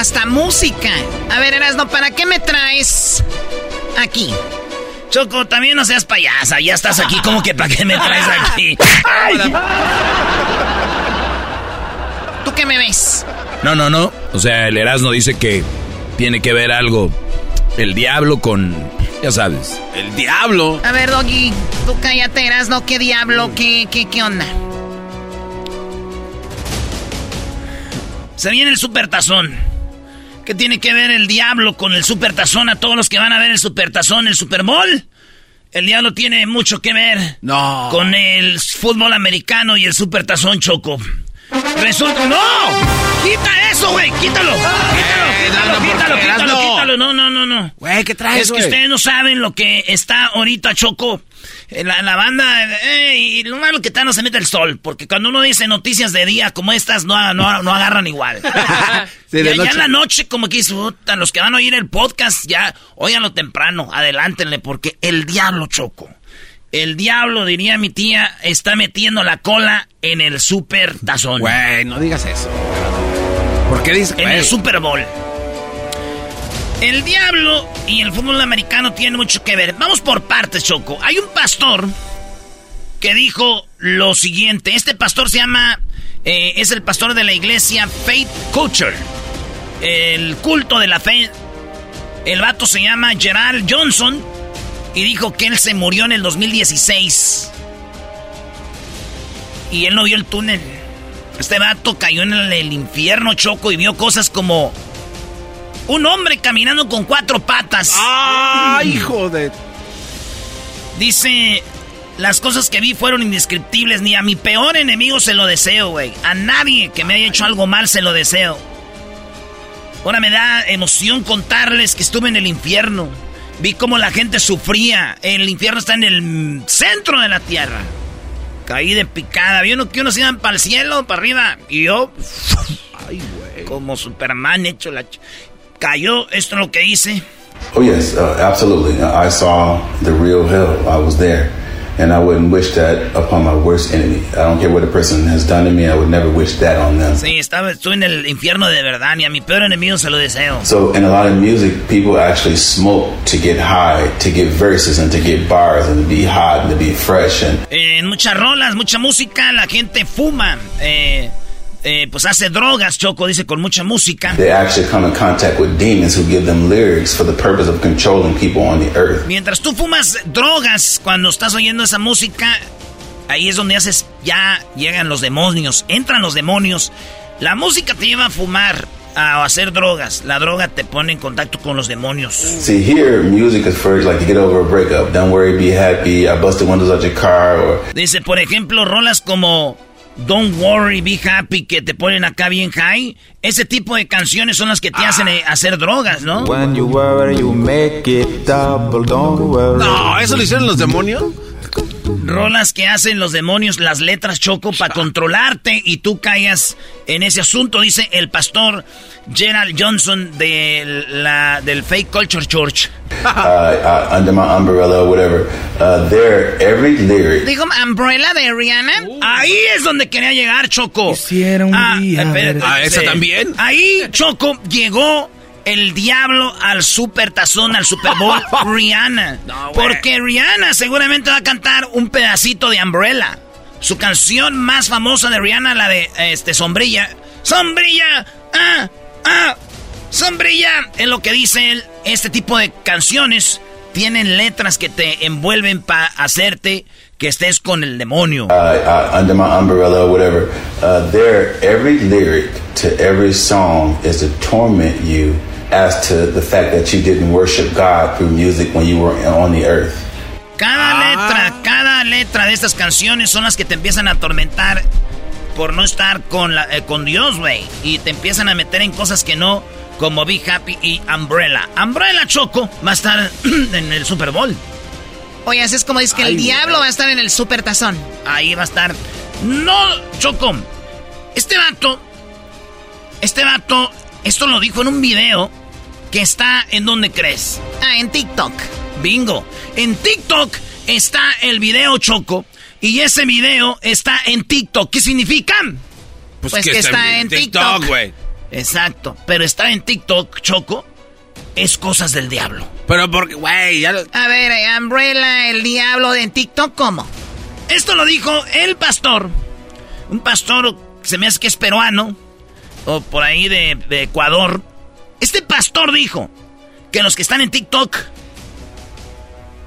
Hasta música. A ver, Erasno, ¿para qué me traes aquí? Choco, también no seas payasa. Ya estás aquí, como que para qué me traes aquí. ¿Tú qué me ves? No, no, no. O sea, el Erasmo dice que tiene que ver algo el diablo con, ya sabes. El diablo. A ver, Doggy, tú cállate, Erasno. ¿Qué diablo? ¿Qué, qué, qué onda? Se viene el supertazón. ¿Qué tiene que ver el diablo con el supertazón a todos los que van a ver el supertazón, el Super Bowl? El diablo tiene mucho que ver no. con el fútbol americano y el supertazón choco. Resulta. ¡No! ¡Quita eso, güey! ¡Quítalo! ¡Quítalo! ¡Quítalo! ¡Quítalo! ¡Quítalo! ¡Quítalo! No, no, no, no. Güey, ¿qué traes, Es que ustedes no saben lo que está ahorita, Choco. La, la banda, eh, y lo malo que está no se mete el sol, porque cuando uno dice noticias de día como estas, no, no, no agarran igual. Sí, y de allá noche. en la noche, como que dice, "Puta, los que van a oír el podcast, ya, óiganlo temprano, adelántenle, porque el diablo, Choco. El diablo, diría mi tía, está metiendo la cola en el super tazón. Güey, no digas eso. ¿Por qué dices En el Super Bowl. El diablo y el fútbol americano tienen mucho que ver. Vamos por partes, Choco. Hay un pastor que dijo lo siguiente. Este pastor se llama... eh, es el pastor de la iglesia Faith Culture. El culto de la fe. El vato se llama Gerald Johnson. Y dijo que él se murió en el 2016. Y él no vio el túnel. Este vato cayó en el, el infierno, Choco, y vio cosas como... Un hombre caminando con cuatro patas. ¡Ah, hijo de...! Dice, las cosas que vi fueron indescriptibles. Ni a mi peor enemigo se lo deseo, güey. A nadie que me haya hecho algo mal se lo deseo. Ahora me da emoción contarles que estuve en el infierno. Vi cómo la gente sufría. El infierno está en el centro de la tierra. Caí de picada. Vi uno que unos iban para el cielo, para arriba. Y yo... Como Superman hecho la... Cayó. Esto es lo que hice. Oh yes, uh, absolutely. I saw the real hell. I was there, and I wouldn't wish that upon my worst enemy. I don't care what a person has done to me. I would never wish that on them. Sí, estaba, estuve en el infierno de verdad. Ni a mi peor enemigo se lo deseo. So, in a lot of music, people actually smoke to get high, to get verses, and to get bars, and to be hot and to be fresh. And En muchas rolas, mucha música, la gente fuma. Eh, eh, pues hace drogas, Choco, dice, con mucha música. they actually come in contact with demons who give them lyrics for the purpose of controlling people on the earth. Mientras tú fumas drogas, cuando estás oyendo esa música, ahí es donde haces, ya llegan los demonios, entran los demonios. La música te lleva a fumar, a hacer drogas. La droga te pone en contacto con los demonios. See, here, music is for like to get over a breakup. Don't worry, be happy. I busted windows out your car, or Dice, por ejemplo, rolas como Don't Worry, Be Happy, que te ponen acá bien high. Ese tipo de canciones son las que te hacen eh, hacer drogas, ¿no? No, ¿eso lo hicieron los demonios? Rolas que hacen los demonios, las letras choco para controlarte y tú caigas en ese asunto, dice el pastor Gerald Johnson de la, del Fake Culture Church. uh, uh, under my umbrella or whatever. Uh, there, every lyric. Dijo umbrella de Rihanna. Ahí es donde quería llegar, Choco. Quisiera un Ah, día Ah, ¿esa también? Ahí, Choco, llegó el diablo al super tazón, al Super Bowl, Rihanna. No, porque Rihanna seguramente va a cantar un pedacito de Umbrella. Su canción más famosa de Rihanna, la de este Sombrilla. Sombrilla, ah, ah, sombrilla. Es lo que dice él. Este tipo de canciones tienen letras que te envuelven para hacerte que estés con el demonio. Uh, uh, under my umbrella or whatever. Uh, there, every lyric to every song is to torment you as to the fact that you didn't worship God through music when you were on the earth. Cada Ah. letra, cada letra de estas canciones son las que te empiezan a atormentar por no estar con, la, eh, con Dios, güey. Y te empiezan a meter en cosas que no, como Be Happy y Umbrella. Umbrella Choco va a estar en el Super Bowl. Oye, así es como dice que el diablo va a estar en el super tazón. Ahí va a estar. No, Choco. Este vato, este vato, esto lo dijo en un video que está en donde crees. Ah, en TikTok. Bingo. En TikTok está el video Choco. Y ese video está en TikTok. ¿Qué significa? Pues que está en TikTok. güey. Exacto. Pero está en TikTok, Choco. Es cosas del diablo. Pero porque, güey, ya lo... A ver, eh, Umbrella, el diablo de TikTok, ¿cómo? Esto lo dijo el pastor. Un pastor, se me hace que es peruano. O por ahí de, de Ecuador. Este pastor dijo que los que están en TikTok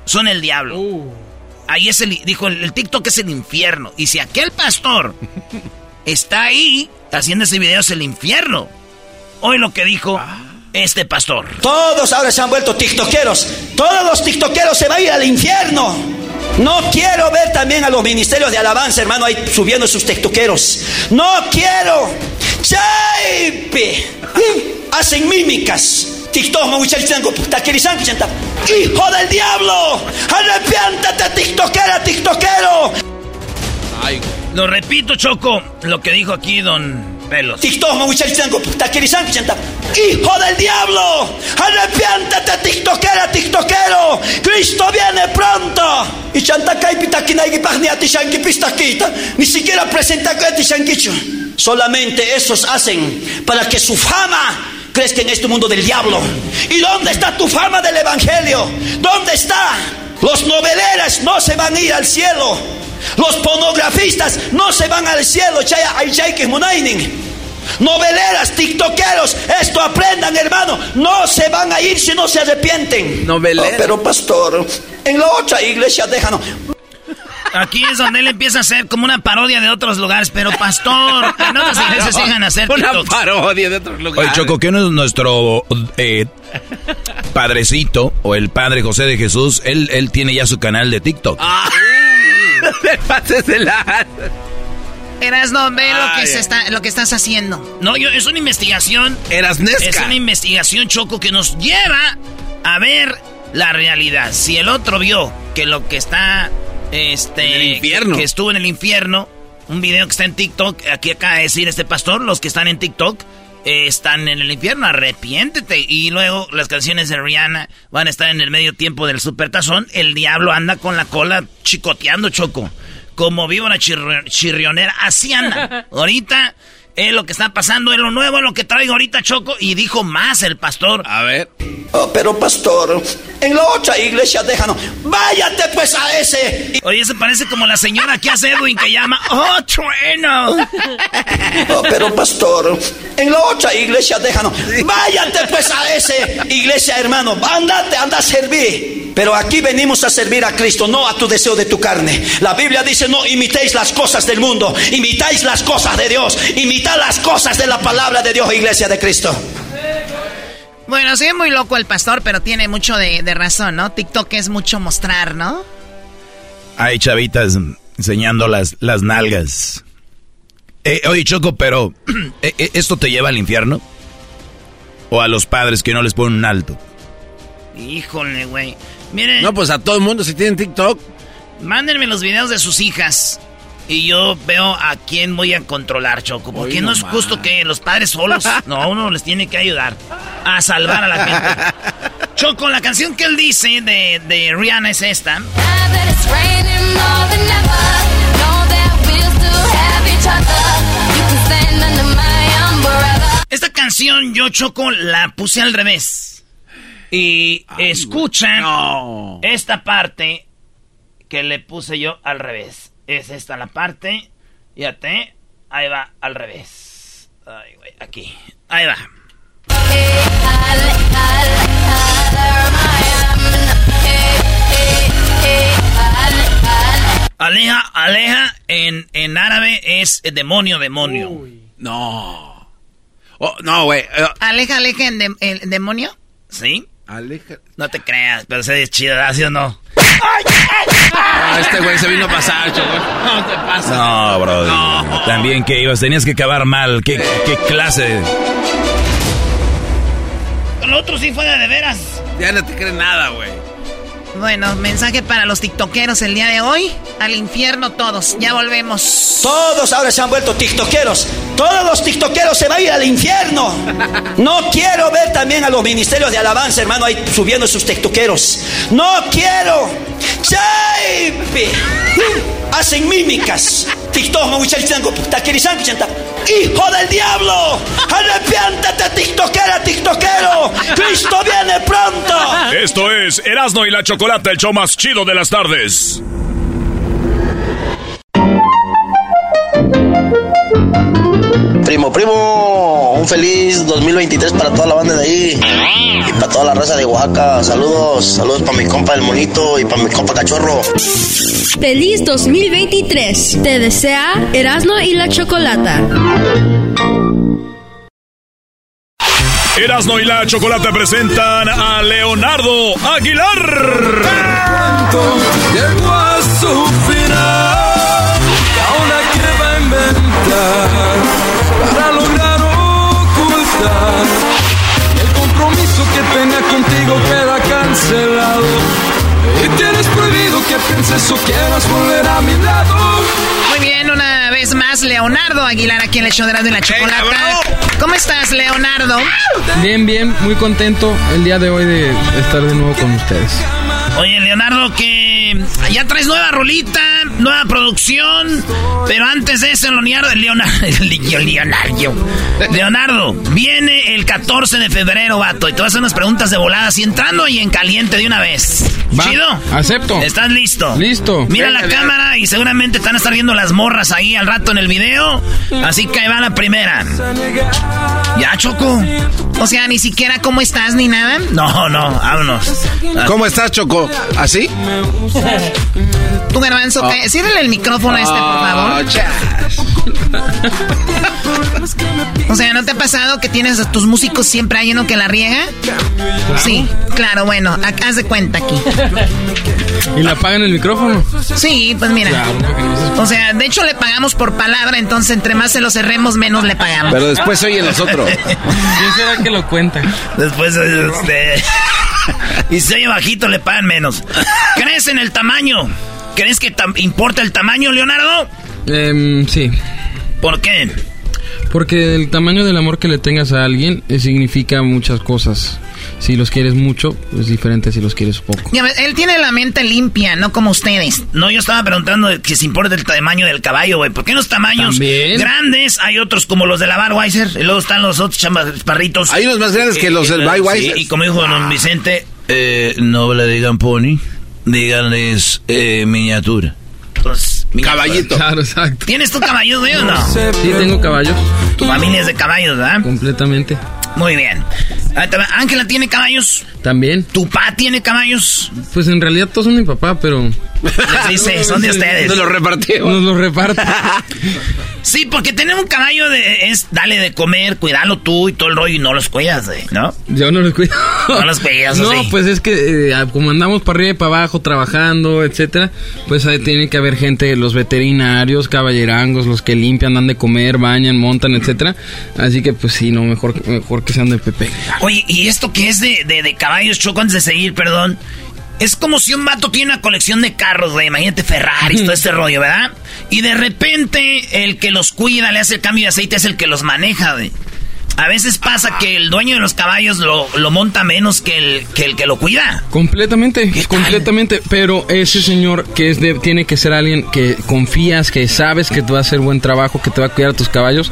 son el diablo. Ahí es el, dijo, el, el TikTok es el infierno. Y si aquel pastor está ahí haciendo ese video es el infierno. Hoy lo que dijo este pastor. Todos ahora se han vuelto tiktokeros. Todos los tiktokeros se van a ir al infierno. No quiero ver también a los ministerios de alabanza, hermano, ahí subiendo sus tiktokeros. No quiero. Chaipe. Hacen mímicas. TikTok. ¡Hijo del diablo! ¡Arrepiéntate, tiktokera, tiktokero! Lo repito, Choco, lo que dijo aquí don Pelos. TikTok. ¡Hijo del diablo! ¡Arrepiéntate, tiktokera, tiktokero! ¡Cristo viene pronto! Y. Ni siquiera presenta. Solamente esos hacen para que su fama crezca en este mundo del diablo. ¿Y dónde está tu fama del evangelio? ¿Dónde está? Los noveleras no se van a ir al cielo. Los pornografistas no se van al cielo. Noveleras, tiktokeros, esto aprendan, hermano. No se van a ir si no se arrepienten. Noveleras. Oh, pero pastor, en la otra iglesia déjanos. Aquí es donde él empieza a hacer como una parodia de otros lugares, pero pastor, en otras iglesias sigan a hacer Una TikToks. parodia de otros Oye, lugares. Choco, ¿qué no es nuestro eh, padrecito o el padre José de Jesús? Él, él tiene ya su canal de TikTok. Ah. Te pases de la... Eras no ve lo que se está, lo que estás haciendo. No, yo, es una investigación. Eras Nesca. Es una investigación, Choco, que nos lleva a ver la realidad. Si el otro vio que lo que está. Este. En el infierno. Que, que estuvo en el infierno. Un video que está en TikTok. Aquí acaba de decir este pastor. Los que están en TikTok. eh, están en el infierno, arrepiéntete. Y luego las canciones de Rihanna van a estar en el medio tiempo del supertazón. El diablo anda con la cola chicoteando, Choco. Como víbora chirri- chirrionera, así anda. Ahorita es lo que está pasando, es lo nuevo, es lo que traigo ahorita, Choco. Y dijo más el pastor. A ver. Oh, pero pastor, en la otra iglesia déjanos. Váyate pues a ese. Oye, se parece como la señora que hace Edwin que llama, ¡Oh, trueno! Oh, pero pastor, en la otra iglesia déjanos. Váyate pues a ese iglesia, hermano. Andate, anda a servir. Pero aquí venimos a servir a Cristo, no a tu deseo de tu carne. La Biblia dice, no imitéis las cosas del mundo, imitáis las cosas de Dios, las cosas de la palabra de Dios, iglesia de Cristo. Bueno, soy muy loco el pastor, pero tiene mucho de, de razón, ¿no? TikTok es mucho mostrar, ¿no? Hay chavitas enseñando las, las nalgas. Eh, oye, Choco, pero eh, eh, ¿esto te lleva al infierno? ¿O a los padres que no les ponen un alto? Híjole, güey. Miren. No, pues a todo el mundo si tienen TikTok. Mándenme los videos de sus hijas. Y yo veo a quién voy a controlar, Choco. Porque no, es justo que los padres solos. No, uno les tiene que ayudar a salvar a la gente. Choco, la canción que él dice de, de Rihanna es esta. Esta canción yo, Choco, la puse al revés. Y escuchan esta parte que le puse yo al revés. Es esta la parte. Fíjate. Ahí va, al revés. Ay, güey, aquí. Ahí va. Aleja, aleja en, en árabe es demonio, demonio. No. Oh, no, güey. Eh, aleja, aleja en, el demonio. ¿Sí? Aleja. No te creas, pero se es chido, ¿sí o no? Ah, este güey se vino a pasar, No te pasa. No, bro. También que ibas, tenías que acabar mal. ¿Qué, qué clase? Lo otro sí fue de veras. Ya no te crees nada, güey. Bueno, mensaje para los tiktokeros el día de hoy. Al infierno todos. Ya volvemos. Todos ahora se han vuelto tiktokeros. Todos los tiktokeros se van a ir al infierno. No quiero ver también a los ministerios de alabanza, hermano, ahí subiendo sus tiktokeros. No quiero. Hacen mímicas. TikTok, ¡Hijo del diablo! ¡Arrepiéntate, tiktokera, tiktokero! ¡Cristo viene pronto! Esto es Erasno y la Chocolate, el show más chido de las tardes. Primo, primo, un feliz 2023 para toda la banda de ahí y para toda la raza de Oaxaca. Saludos, saludos para mi compa el monito y para mi compa cachorro. Feliz 2023. Te desea Erasmo y la Chocolata. Erasno y la Chocolata presentan a Leonardo Aguilar. Llegó a su final. Queda cancelado. Y tienes prohibido que pienses o quieras volver a mi lado. Muy bien, una vez más, Leonardo Aguilar aquí en el show de la Chocolata. ¿Cómo estás, Leonardo? Bien, bien, muy contento el día de hoy de estar de nuevo con ustedes. Oye, Leonardo, que ya traes nueva rolita, nueva producción, pero antes de eso, Leonardo, Leonardo, Leonardo, Leonardo, viene el 14 de febrero, vato, y te vas a hacer unas preguntas de voladas y entrando y en caliente de una vez. ¿Chido? Acepto. ¿Estás listo? Listo. Mira la cámara y seguramente están a estar viendo las morras ahí al rato en el video, así que ahí va la primera. Ya, Choco. O sea, ni siquiera cómo estás ni nada. No, no, vámonos. ¿Cómo estás, Choco? ¿Así? Tu garbanzo, oh. el micrófono a este, por favor. o sea, ¿no te ha pasado que tienes a tus músicos siempre hay uno que la riega? Sí, claro, bueno, haz de cuenta aquí. ¿Y le apagan el micrófono? Sí, pues mira. o sea, de hecho le pagamos por palabra, entonces entre más se lo cerremos, menos le pagamos. Pero después oye nosotros. ¿Quién será que lo cuenta? Después oye usted. y si oye bajito, le pagan menos. ¿Crees en el tamaño? ¿Crees que importa el tamaño, Leonardo? Eh, sí. ¿Por qué? Porque el tamaño del amor que le tengas a alguien eh, significa muchas cosas. Si los quieres mucho, es diferente si los quieres poco. él tiene la mente limpia, no como ustedes. No, yo estaba preguntando que si importa el tamaño del caballo, güey. ¿Por qué los tamaños grandes hay otros como los de la Barweiser? Y luego están los otros chamarritos. Hay unos más grandes que los del Barweiser. Sí, y como dijo don Vicente, eh, no le digan pony, díganles eh, miniatura. Pues, Caballito. Claro, exacto. ¿Tienes tu caballo, güey, o no? Sí, tengo caballos. Tu familia es de caballos, ¿verdad? Completamente. Muy bien. Ángela tiene caballos. También. ¿Tu papá tiene caballos? Pues en realidad todos son de mi papá, pero. Les dice, son de ustedes. Nos los repartimos. Nos los reparto. Sí, porque tener un caballo de, es dale de comer, cuidarlo tú y todo el rollo y no los cuidas, güey, ¿no? Yo no los cuido. No los cuidas, No, sí. pues es que eh, como andamos para arriba y para abajo trabajando, etcétera, pues ahí tiene que haber gente, los veterinarios, caballerangos, los que limpian, dan de comer, bañan, montan, etcétera. Así que pues sí, no, mejor, mejor que sean de Pepe. Oye, ¿y esto que es de, de, de caballos, Choco, antes de seguir, perdón? Es como si un vato tiene una colección de carros, güey. Imagínate Ferraris, todo este rollo, ¿verdad? Y de repente el que los cuida, le hace el cambio de aceite, es el que los maneja, güey. A veces pasa que el dueño de los caballos lo, lo monta menos que el, que el que lo cuida. Completamente, completamente. Pero ese señor que es de, tiene que ser alguien que confías, que sabes que te va a hacer buen trabajo, que te va a cuidar a tus caballos,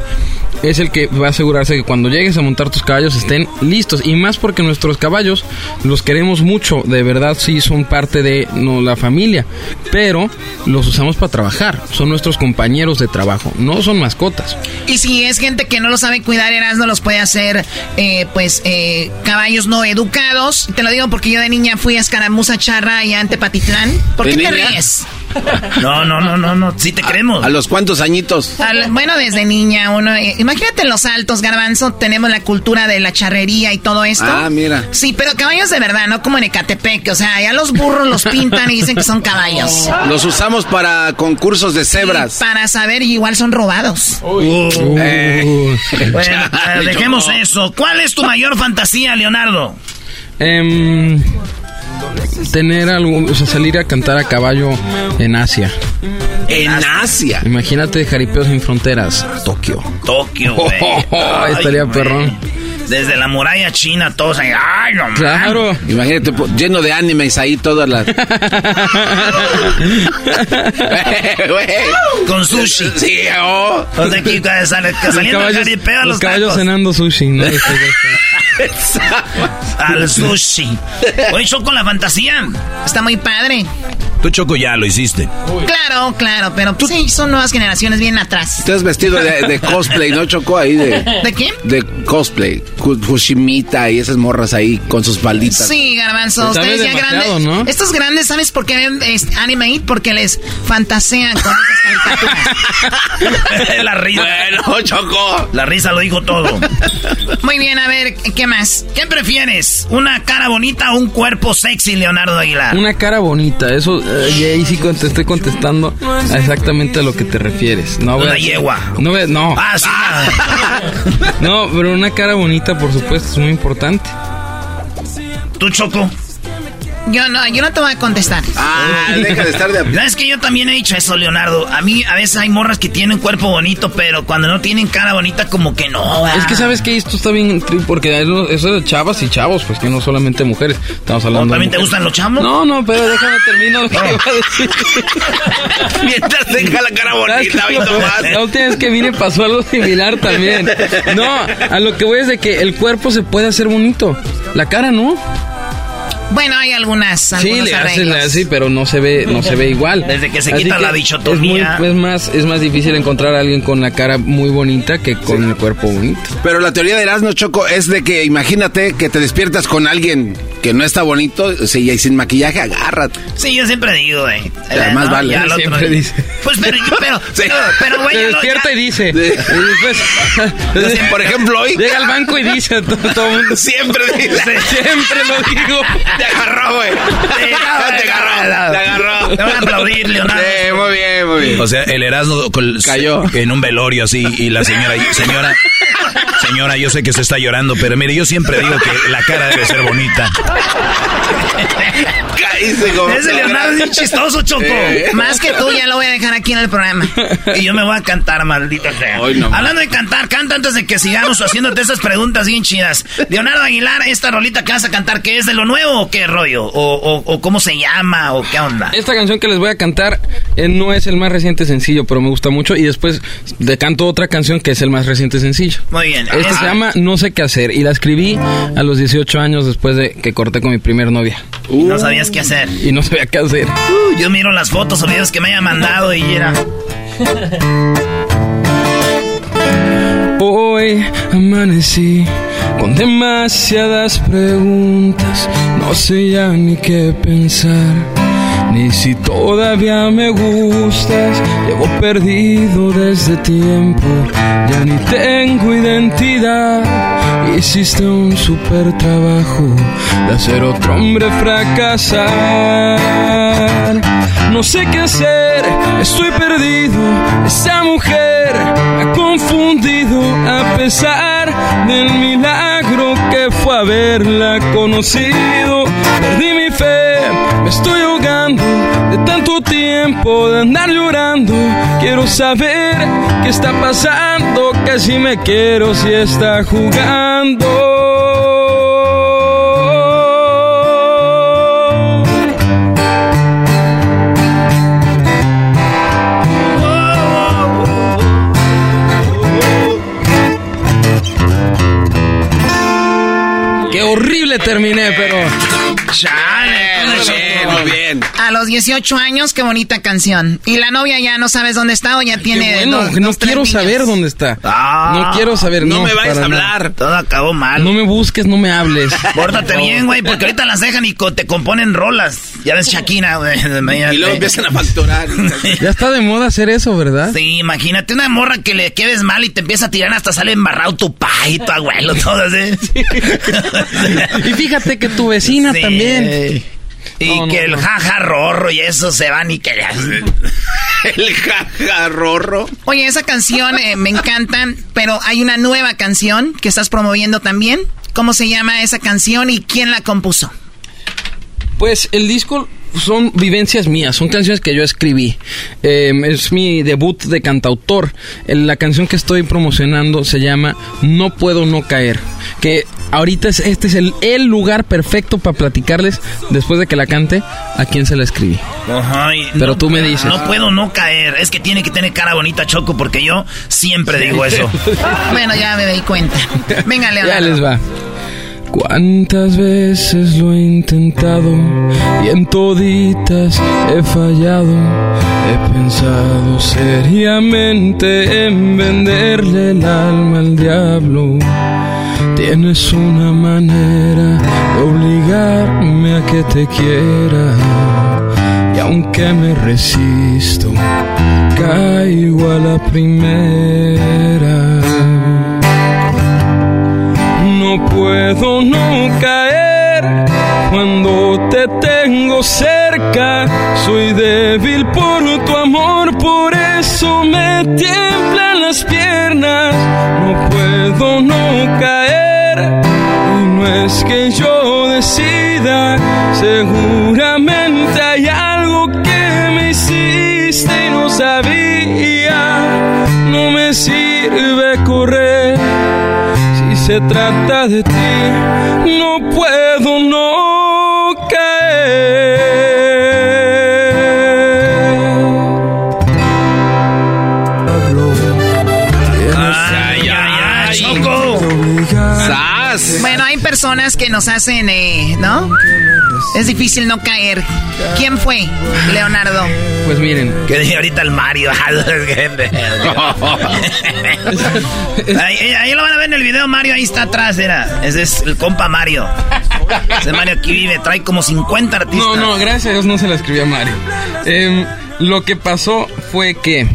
es el que va a asegurarse que cuando llegues a montar tus caballos estén listos. Y más porque nuestros caballos los queremos mucho, de verdad sí son parte de no, la familia. Pero los usamos para trabajar, son nuestros compañeros de trabajo, no son mascotas. Y si es gente que no lo sabe cuidar, Erasmo los puede hacer, eh, pues, eh, caballos no educados. Te lo digo porque yo de niña fui a Escaramuza Charra y a Antepatitlán. ¿Por ¿De qué te ríes? No, no, no, no, no. Sí te creemos. ¿A los cuántos añitos? Al- bueno, desde niña uno... eh, imagínate en los altos, Garbanzo, tenemos la cultura de la charrería y todo esto. Ah, mira. Sí, pero caballos de verdad, no como en Ecatepec. O sea, ya los burros los pintan y dicen que son caballos. Los usamos para concursos de cebras. Para saber, igual son robados. Eh. Bueno, eh, dejemos eso. ¿Cuál es tu mayor fantasía, Leonardo? Em, tener algo, o sea, salir a cantar a caballo en Asia. En Asia. Imagínate Jaripeos sin fronteras, Tokio. Tokio, güey. Ay, Estaría perrón. Desde la muralla china, todos ahí. ¡Ay, no! Claro. Imagínate, po- lleno de animes ahí todas las... Con sushi. Sí, oh. O sea, aquí que sale- Los saliendo el caballos, a los los caballos cenando sushi, ¿no? Al sushi. Oye, con la fantasía. Está muy padre. Tú, Choco, ya lo hiciste. Claro, claro, pero pues, sí, son nuevas generaciones bien atrás. Te has vestido de, de cosplay, ¿no, Chocó? Ahí de... ¿De qué? De cosplay. Fushimita y esas morras ahí con sus falditas. Sí, garbanzo, Sabes ustedes ya grandes. ¿no? Estos grandes, ¿sabes por qué ven este, anime? Porque les fantasean con esas caricaturas. la risa. Bueno, Choco. La risa lo dijo todo. Muy bien, a ver, ¿qué más? ¿Qué prefieres? ¿Una cara bonita o un cuerpo sexy, Leonardo Aguilar? Una cara bonita, eso, y ahí sí te estoy contestando a exactamente a lo que te refieres. No, Una yegua. No, no. Ah, sí. No, pero una cara bonita, por supuesto, es muy importante. ¿Tú, Choco? Yo no, yo no te voy a contestar. Ah, deja de estar de... ¿Sabes que yo también he dicho eso, Leonardo? A mí a veces hay morras que tienen cuerpo bonito, pero cuando no tienen cara bonita, como que no. Es que sabes que esto está bien, tri- porque eso eso es de chavas y chavos, pues que no solamente mujeres. Estamos hablando. de ¿También te mujeres. gustan los chamos? No, no, pero déjame terminar lo que iba a decir. Mientras tenga la cara bonita, nomás. La última vez que vine pasó algo similar también. No, a lo que voy es de que el cuerpo se puede hacer bonito. La cara no. Bueno, hay algunas, Sí, algunos le hace, arreglos. le hace, pero no se ve, no se ve igual. Desde que se Así quita la es dichotomía. muy- Es, más, es más difícil encontrar a alguien con la cara muy bonita que con el cuerpo bonito. Pero la teoría de Erasmo Choco es de que imagínate que te despiertas con alguien que no está bonito o sea, y sin maquillaje, agárrate. Sí, yo siempre digo, güey. Eh, más no, vale. ya al otro Siempre dice. Pues, pero, pero, Sí. pero, pero, güey, Se despierta ya- y dice. Y después- Por ejemplo, hoy. Llega al banco y dice todo, todo el mundo. Siempre dice. Siempre lo digo. Te agarró, güey. Te agarró. Te agarró. Te van a aplaudir, Leonardo. Sí, muy bien, muy bien. O sea, el Erasmo Cayó. en un velorio así y la señora, señora, señora, yo sé que se está llorando, pero mire, yo siempre digo que la cara debe ser bonita. Caíste como. Ese Leonardo es bien chistoso, Choco. Eh. Más que tú, ya lo voy a dejar aquí en el programa. Y yo me voy a cantar, maldita sea. Hoy no. Hablando de cantar, canta antes de que sigamos haciéndote esas preguntas bien chidas. Leonardo Aguilar, esta rolita que vas a cantar, ¿qué es de lo nuevo qué rollo? ¿O, o, o cómo se llama o qué onda? Esta canción que les voy a cantar eh, no es el más reciente sencillo, pero me gusta mucho. Y después le canto otra canción que es el más reciente sencillo. Muy bien. Esta Es- se llama No sé qué hacer y la escribí a los 18 años después de que corté con mi primer novia. No sabías qué hacer. Y no sabía qué hacer. Uh, yo miro las fotos o videos que me haya mandado y era... Hoy amanecí con demasiadas preguntas, no sé ya ni qué pensar. ni si todavía me gustas. Llevo perdido desde tiempo, ya ni tengo identidad. Hiciste un super trabajo de hacer otro hombre fracasar. No sé qué hacer, estoy perdido. Esa mujer me ha confundido a pesar del milagro que fue haberla conocido. Perdí mi fe, me estoy ahogando de tanto tiempo de andar llorando. Quiero saber qué está pasando, que si me quiero, si está jugando. Horrible terminé, pero. Muy bien. A los 18 años, qué bonita canción. Y la novia ya no sabes dónde está o ya tiene. Bueno, dos- no dos, quiero saber dónde está. Ah, no quiero saber. no No, me vayas a nada. hablar. Todo acabó mal. No me busques, no me hables. Pórtate bien, güey, porque ahorita las dejan y co- te componen rolas. Ya ves Shakira, güey. Y luego empiezan a facturar. Ya está de moda hacer eso, ¿verdad? Sí, imagínate una morra que le quedes mal y te empieza a tirar hasta sale embarrado tu pa y tu abuelo, todo así. Y fíjate que tu vecina Sí. también. Y No, no, que el no. jaja rorro y eso se van y que El jajarrorro. Oye, esa canción eh, me encanta, pero hay una nueva canción que estás promoviendo también. ¿Cómo se llama esa canción y quién la compuso? Pues el disco son vivencias mías, son canciones que yo escribí. Eh, es mi debut de cantautor. El- La canción que estoy promocionando se llama No puedo no caer. Que ahorita es, este es el, el lugar perfecto para platicarles, después de que la cante, a quién se la escribí. Ajá, y Pero no- tú me dices. No puedo no caer. Es que tiene que tener cara bonita, Choco, porque yo siempre digo eso. Bueno, ya me di cuenta. Venga, Ya Leonardo. les va. Cuántas veces lo he intentado y en toditas he fallado. He pensado seriamente en venderle el alma al diablo. Tienes una manera de obligarme a que te quiera. Y aunque me resisto, caigo a la primera. No puedo no caer cuando te tengo cerca. Soy débil por tu amor, por eso me tiemblan las piernas. No puedo no caer y no es que yo decida. Seguramente hay algo que me hiciste y no sabía. No me sirve correr si se trata de ti, no puedo personas que nos hacen, eh, ¿no? Es difícil no caer. ¿Quién fue, Leonardo? Pues miren. Que dije ahorita el Mario. ahí, ahí lo van a ver en el video, Mario, ahí está atrás, era. Ese es el compa Mario. Ese Mario aquí vive, trae como 50 artistas. No, no, gracias a Dios no se la escribió a Mario. Em, lo que pasó fue que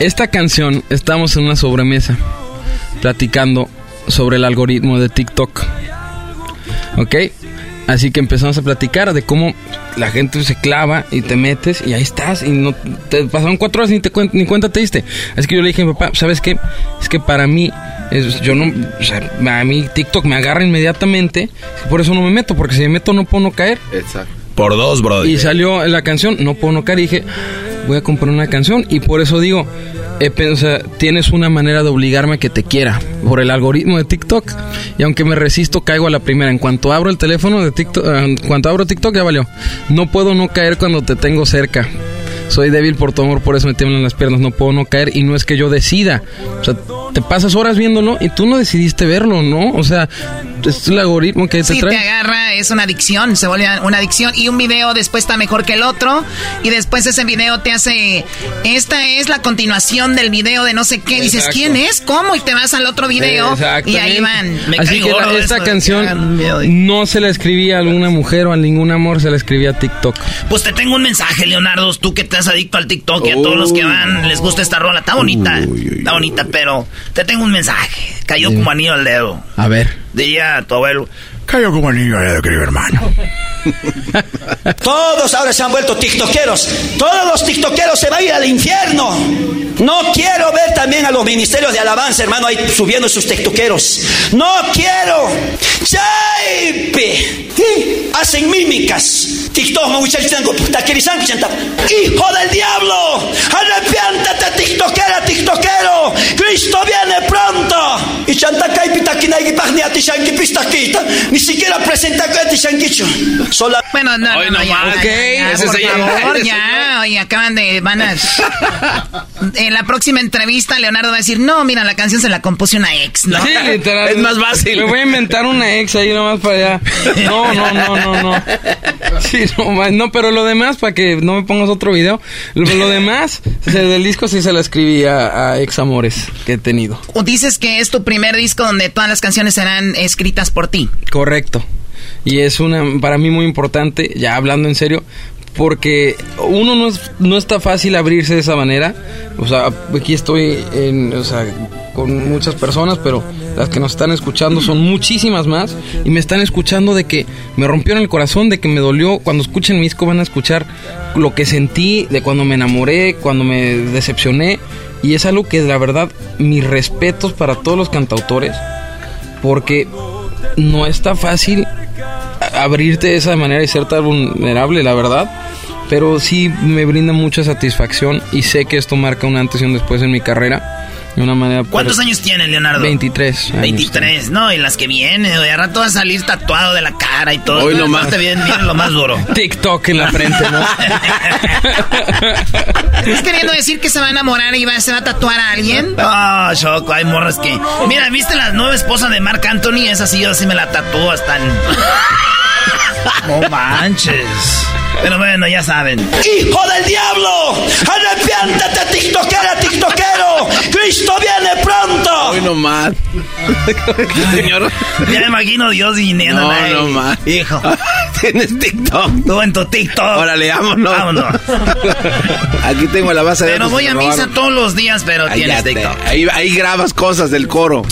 esta canción, estamos en una sobremesa platicando sobre el algoritmo de TikTok. ¿Ok? Así que empezamos a platicar de cómo la gente se clava y te metes y ahí estás y no te pasaron cuatro horas y ni te cuen- ni cuenta te diste. Así que yo le dije a mi papá, ¿sabes qué? Es que para mí, es- yo no, o sea, a mí TikTok me agarra inmediatamente, por eso no me meto, porque si me meto no puedo no caer. Exacto. Por dos, bro. Y salió la canción, no puedo no caer, y dije, voy a comprar una canción y por eso digo, eh, tienes una manera de obligarme a que te quiera por el algoritmo de TikTok y aunque me resisto caigo a la primera. En cuanto abro el teléfono de TikTok, eh, en cuanto abro TikTok ya valió. No puedo no caer cuando te tengo cerca. Soy débil por tu amor, por eso me tiemblan las piernas, no puedo no caer y no es que yo decida. O sea, te pasas horas viéndolo y tú no decidiste verlo, ¿no? O sea, es el algoritmo que te sí, trae. te agarra, es una adicción, se vuelve una adicción. Y un video después está mejor que el otro. Y después ese video te hace. Esta es la continuación del video de no sé qué. Dices. ¿quién es? ¿Cómo? Y te vas al otro video. Y ahí van. Así que la- esta canción no se la escribía a alguna mujer o a ningún amor, se la escribía a TikTok. Pues te tengo un mensaje, Leonardo. Tú que te has adicto al TikTok y a todos los que van les gusta esta rola. Está bonita. Está bonita, pero te tengo un mensaje. Cayó como anillo al dedo. A ver. Diría tu abuelo. Cayó como anillo al dedo, querido hermano. Todos ahora se han vuelto tiktokeros. Todos los tiktokeros se van a ir al infierno. No quiero ver también a los ministerios de alabanza, hermano, ahí subiendo sus tiktokeros. No quiero. Chaipe. Sí, Hacen mímicas. TikTok. Hijo del diablo. Arrepiéntate, tiktokera, tiktokero. Cristo viene pronto. Y chantacay pitakinay pagniati shanki pistaquita. Ni siquiera presenta que shankicho. Sola. Bueno, no, Hoy no, no ya, más. ya, Ok, ya, ese por es favor, ya, oye, acaban de, van a, en la próxima entrevista Leonardo va a decir, no, mira, la canción se la compuso una ex, ¿no? Sí, literal. Me voy a inventar una ex ahí nomás para allá. No, no, no, no, no. Sí, no, no, pero lo demás, para que no me pongas otro video, lo, lo demás, del disco sí se la escribí a, a ex amores que he tenido. O dices que es tu primer disco donde todas las canciones serán escritas por ti. Correcto. Y es una, para mí muy importante, ya hablando en serio, porque uno no, es, no está fácil abrirse de esa manera. O sea, aquí estoy en, con muchas personas, pero las que nos están escuchando son muchísimas más. Y me están escuchando de que me rompieron el corazón, de que me dolió. Cuando escuchen mi disco van a escuchar lo que sentí, de cuando me enamoré, cuando me decepcioné. Y es algo que la verdad, mis respetos para todos los cantautores, porque no está fácil abrirte de esa manera y ser tan vulnerable, la verdad. Pero sí me brinda mucha satisfacción y sé que esto marca un antes y un después en mi carrera. De una manera... ¿Cuántos años tienes, Leonardo? 23. años. 23, no, y las que vienen, de rato va a salir tatuado de la cara y todo. Hoy nomás. Te viene, viene lo más duro. TikTok en la frente, ¿no? ¿Estás queriendo decir que se va a enamorar y va, se va a tatuar a alguien? Ah, Choco, hay morras que... Mira, ¿viste la nueva esposa de Marc Anthony? Esa sí, yo sí me la tatuó hasta en... No manches. Pero bueno, ya saben. ¡Hijo del diablo! ¡Arrepiéntate, tiktokera, tiktokero! ¡Cristo viene pronto! Hoy no más. Señor. Ya me imagino Dios viniendo. No, no más. Hijo. Tienes TikTok. Tú en tu TikTok. Órale, vámonos. Vámonos. Aquí tengo la base de Pero voy a misa todos los días, pero Ahí tienes TikTok. Ahí, ahí grabas cosas del coro.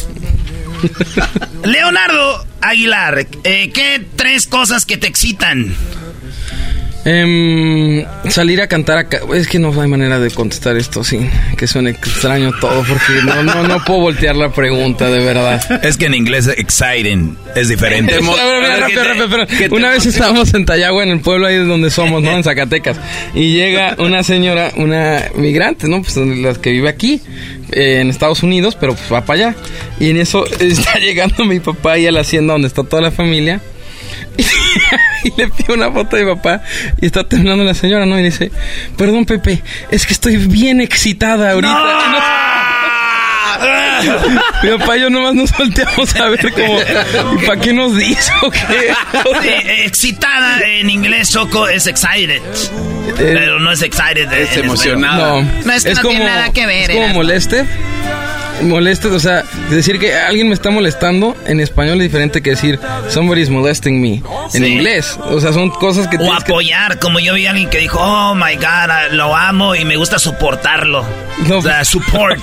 Leonardo Aguilar, eh, ¿qué tres cosas que te excitan? Em, salir a cantar acá. Es que no hay manera de contestar esto, sí. Que suene extraño todo, porque no, no, no puedo voltear la pregunta, de verdad. Es que en inglés exciting es diferente. Una vez estábamos en Tayagua, en el pueblo ahí donde somos, ¿no? En Zacatecas. Y llega una señora, una migrante, ¿no? Pues las que vive aquí, eh, en Estados Unidos, pero pues va para allá. Y en eso está llegando mi papá ahí a la hacienda donde está toda la familia. Y le pido una foto de mi papá y está temblando la señora, ¿no? Y dice, perdón Pepe, es que estoy bien excitada ahorita. Mi papá y yo nomás nos volteamos a ver como, ¿y para qué nos dice o qué? Eh, excitada en inglés, Choco, es excited. Pero no es excited. Es No, No, es que no tiene nada que ver, Es como. Moleste. Moleste, o sea, decir que alguien me está molestando en español es diferente que decir somebody's molesting me en Sí. inglés. O sea, son cosas que O tienes que- apoyar, como yo vi a alguien que dijo, oh my god, ah, lo amo y me gusta soportarlo. O sea, support,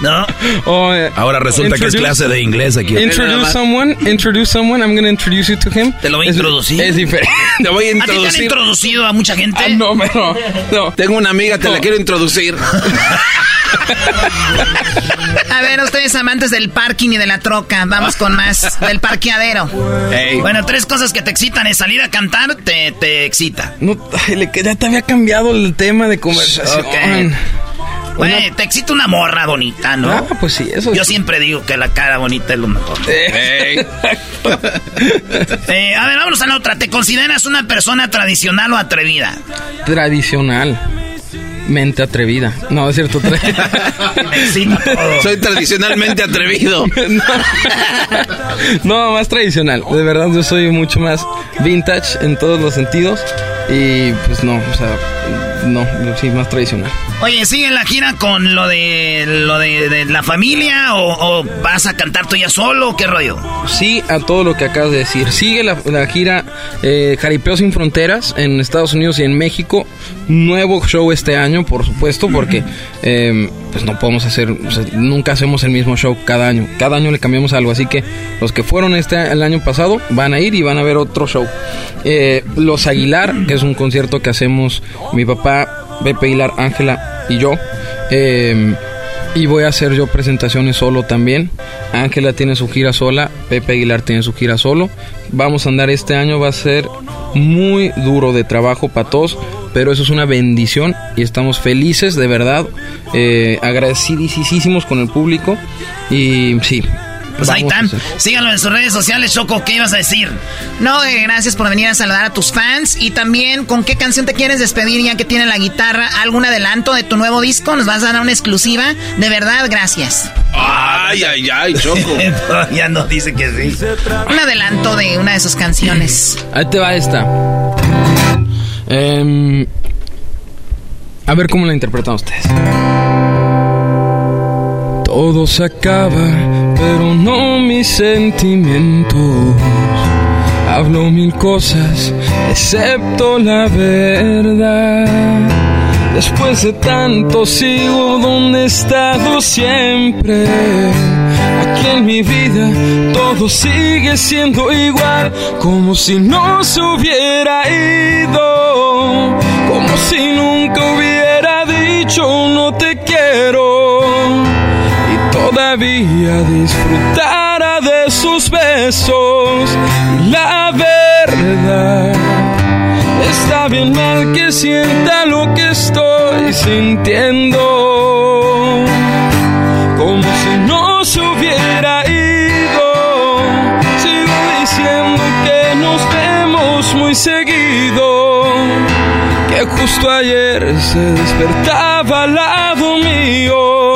¿no? O, eh, Ahora resulta que es introduce- clase de inglés aquí. Introduce someone, introduce someone, I'm gonna introduce you to him. Te lo voy a Es- introducir. Es diferente. Te voy a ¿A ti te han introducir. introducido a mucha gente? Ah, no, pero no. Tengo una amiga, te la No. quiero introducir. A ver, ustedes amantes del parking y de la troca, vamos con más del parqueadero. Bueno, tres cosas que te excitan es salir a cantar, te, te excita. No, ya te había cambiado el tema de conversación. Ok. Güey, te excita una morra bonita, ¿no? Ah, pues sí, eso Yo siempre digo que la cara bonita es lo mejor. Eh, a ver, vámonos a la otra. ¿Te consideras una persona tradicional o atrevida? Tradicional. Mente atrevida. No, es cierto. Soy tradicionalmente atrevido. no, más tradicional. De verdad, yo soy mucho más vintage en todos los sentidos. Y pues no, o sea, no, sí, más tradicional. Oye, ¿sigue la gira con lo de lo de, la familia o, vas a cantar tú ya solo o qué rollo? Sí, a todo lo que acabas de decir. Sigue la, gira eh, Jaripeo sin Fronteras en Estados Unidos y en México. Nuevo show este año, por supuesto, porque em, pues no podemos hacer, nunca hacemos el mismo show cada año. Cada año le cambiamos algo, así que los que fueron este el año pasado van a ir y van a ver otro show. Eh, Los Aguilar, que es un concierto que hacemos mi papá, Pepe Aguilar, Ángela y yo. Em, y voy a hacer yo presentaciones solo también. Ángela tiene su gira sola, Pepe Aguilar tiene su gira solo. Vamos a andar este año, va a ser muy duro de trabajo para todos, pero eso es una bendición y estamos felices de verdad, eh, agradecidísimos con el público y sí, pues ahí están. Síganlo en sus redes sociales, Choco. ¿Qué ibas a decir? No, eh, gracias por venir a saludar a tus fans. Y también, ¿con qué canción te quieres despedir ya que tiene la guitarra? ¿Algún adelanto de tu nuevo disco? ¿Nos vas a dar una exclusiva? De verdad, gracias. Ay, ay, ay, Choco. ya no dice que sí. Un adelanto de una de sus canciones. Ahí te va esta. Em, a ver cómo la interpretan ustedes. Todo se acaba pero no mis sentimientos. Hablo mil cosas, excepto la verdad. Después de tanto sigo donde he estado siempre. Aquí en mi vida todo sigue siendo igual, como si no se hubiera ido, dicho no te quiero todavía disfrutara de sus besos. Y la verdad, está bien mal que sienta lo que estoy sintiendo. Como si no se hubiera ido. Sigo diciendo que nos vemos muy seguido. Que justo ayer se despertaba al lado mío.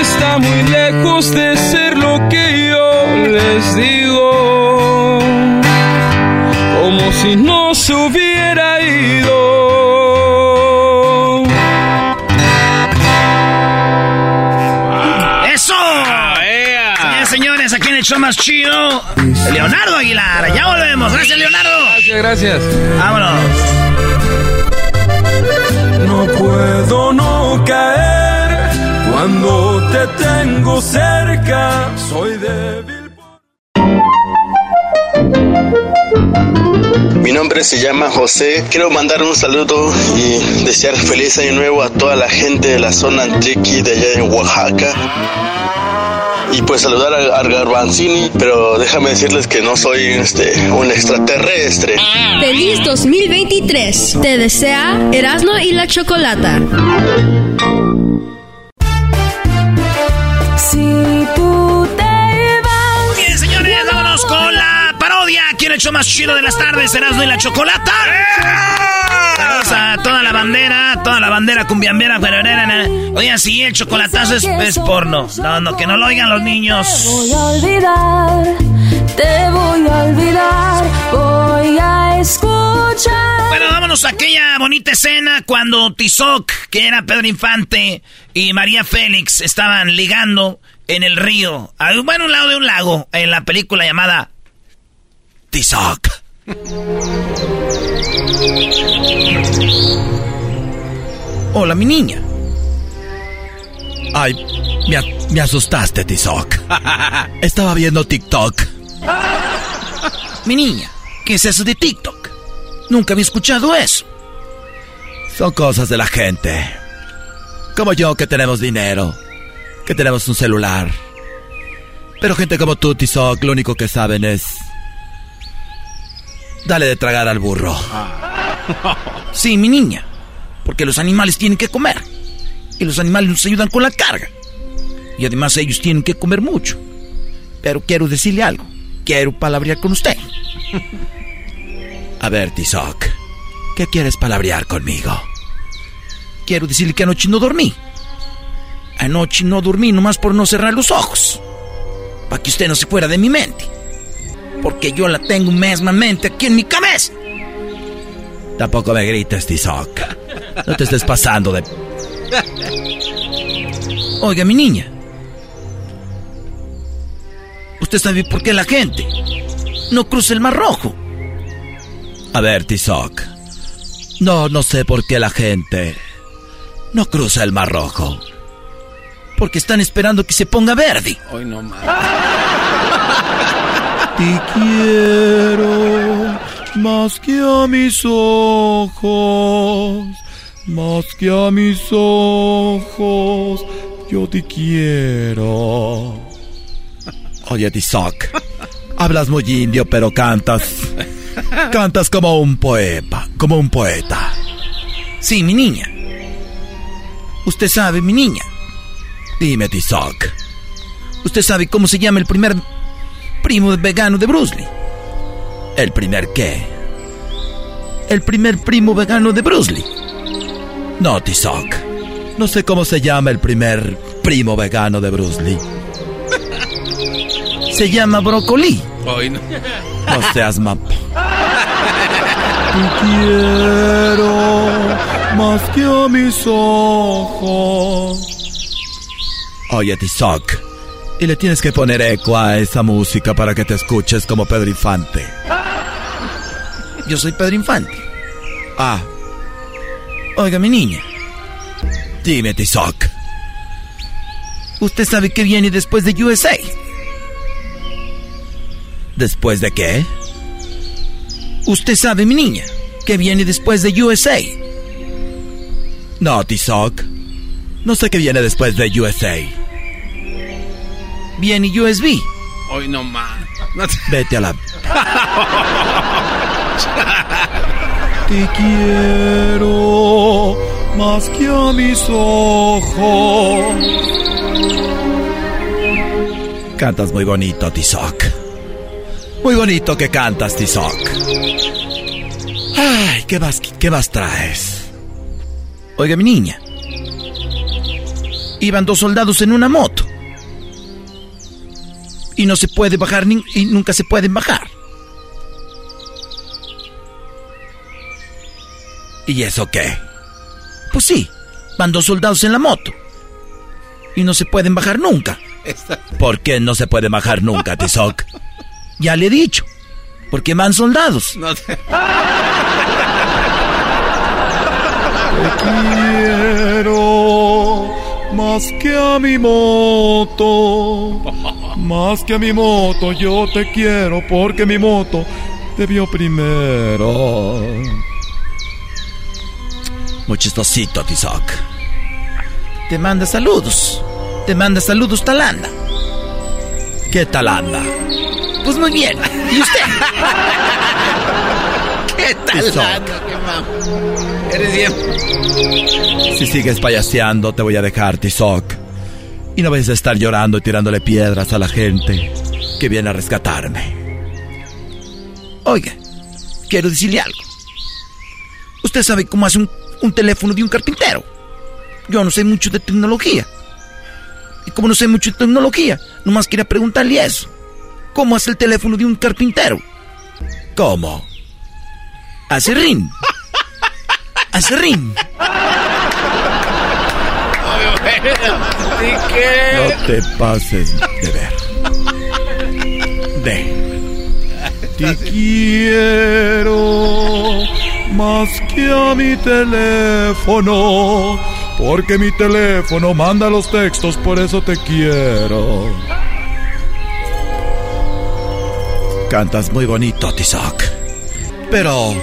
Está muy lejos de ser lo que yo les digo, como si no se hubiera show más chido, Leonardo Aguilar. Ya volvemos. Gracias, Leonardo. Gracias, gracias. Vámonos. No puedo no caer cuando te tengo cerca, soy débil. Mi nombre se llama José. Quiero mandar un saludo y desear feliz año nuevo a toda la gente de la zona Antriqui de allá en Oaxaca. Y pues saludar a, a Garbanzini, pero déjame decirles que no soy este, un extraterrestre. Feliz 2023. Te desea Erasmo y la Chocolata. ¿Quién ha hecho más chido de las tardes? Erasmo y la Chocolata. Saludos a toda la bandera, toda la bandera cumbiambera, Oye, sí, el chocolatazo es, porno. No, no, que no lo oigan los niños. Voy a olvidar, te voy a olvidar, voy a escuchar. Bueno, vámonos a aquella bonita escena cuando Tizoc, que era Pedro Infante, y María Félix estaban ligando en el río, a bueno, un lado de un lago, en la película llamada Tizoc. Hola, mi niña. Ay, me, asustaste, Tizoc. Estaba viendo TikTok. mi niña, ¿qué es eso de TikTok? Nunca había escuchado eso. Son cosas de la gente. Como yo que tenemos dinero, que tenemos un celular. Pero gente como tú, Tizoc, lo único que saben es Dale de tragar al burro. Sí, mi niña. Porque los animales tienen que comer. Y los animales nos ayudan con la carga. Y además ellos tienen que comer mucho. Pero quiero decirle algo. Quiero palabrear con usted. A ver, Tizoc. ¿Qué quieres palabrear conmigo? Quiero decirle que anoche no dormí. Anoche no dormí nomás por no cerrar los ojos. Para que usted no se fuera de mi mente. Porque yo la tengo mesmamente aquí en mi cabeza. Tampoco me grites, Tizoc. No te estés pasando de... Oiga, mi niña. ¿Usted sabe por qué la gente no cruza el Mar Rojo? A ver, Tizoc. No, no sé por qué la gente no cruza el Mar Rojo. Porque están esperando que se ponga verde. Hoy no más. Te quiero más que a mis ojos, más que a mis ojos, yo te quiero. Oye, Tizoc, hablas muy indio, pero cantas. Cantas como un poeta, como un poeta. Sí, mi niña. Usted sabe, mi niña. Dime, Tizoc. ¿Usted sabe cómo se llama el primer primo vegano de Bruce Lee? ¿El primer qué? El primer primo vegano de Bruce Lee. No, Tizoc. No sé cómo se llama el primer primo vegano de Bruce Lee. Se llama brócoli. Hoy no. No seas map. Te quiero más que a mis ojos. Oye, Tizoc. Y le tienes que poner eco a esa música para que te escuches como Pedro Infante. Yo soy Pedro Infante. Ah. Oiga, mi niña. Dime, Tizoc. ¿Usted sabe qué viene después de USA? ¿Después de qué? Usted sabe, mi niña, qué viene después de USA. No, Tizoc. No sé qué viene después de USA. Viene USB. Hoy no más. Vete a la... Te quiero más que a mis ojos. Cantas muy bonito, Tizoc. Muy bonito que cantas, Tizoc. Ay, ¿qué más, qué más traes? Oiga, mi niña. Iban dos soldados en una moto. Y no se puede bajar ni, y nunca se pueden bajar. ¿Y eso qué? Pues sí, van dos soldados en la moto. Y no se pueden bajar nunca. ¿Por qué no se puede bajar nunca, Tizoc? Ya le he dicho. Porque van soldados. No te- Te quiero más que a mi moto. Más que a mi moto, yo te quiero porque mi moto te vio primero. Muy chistosito, Tizoc. Te manda saludos. Te manda saludos, Talanda. ¿Qué Talanda? Pues muy bien. ¿Y usted? ¿Qué tal? Tizoc. Lando? ¿Qué mam- Eres bien. Si sigues payaseando, te voy a dejar, Tizoc. Y no vayas a estar llorando y tirándole piedras a la gente que viene a rescatarme. Oiga, quiero decirle algo. Usted sabe cómo hace un, un teléfono de un carpintero. Yo no sé mucho de tecnología. Y como no sé mucho de tecnología, nomás quería preguntarle eso. ¿Cómo hace el teléfono de un carpintero? ¿Cómo? Hace rin. Hace rin. No te pases de ver. De. Te quiero más que a mi teléfono. Porque mi teléfono manda los textos, por eso te quiero. Cantas muy bonito, Tizoc. Pero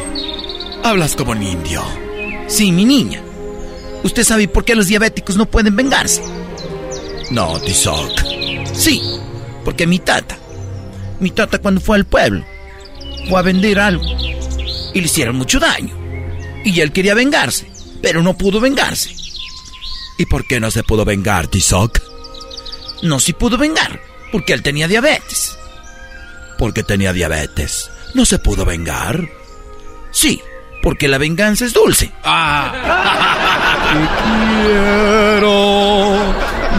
hablas como un indio. Sí, mi niña. ¿Usted sabe por qué los diabéticos no pueden vengarse? No, Tizoc. Sí, porque mi tata. Mi tata cuando fue al pueblo fue a vender algo y le hicieron mucho daño. Y él quería vengarse, pero no pudo vengarse. ¿Y por qué no se pudo vengar, Tizoc? No se pudo vengar, porque él tenía diabetes. Porque tenía diabetes. ¿No se pudo vengar? Sí, porque la venganza es dulce. Y quiero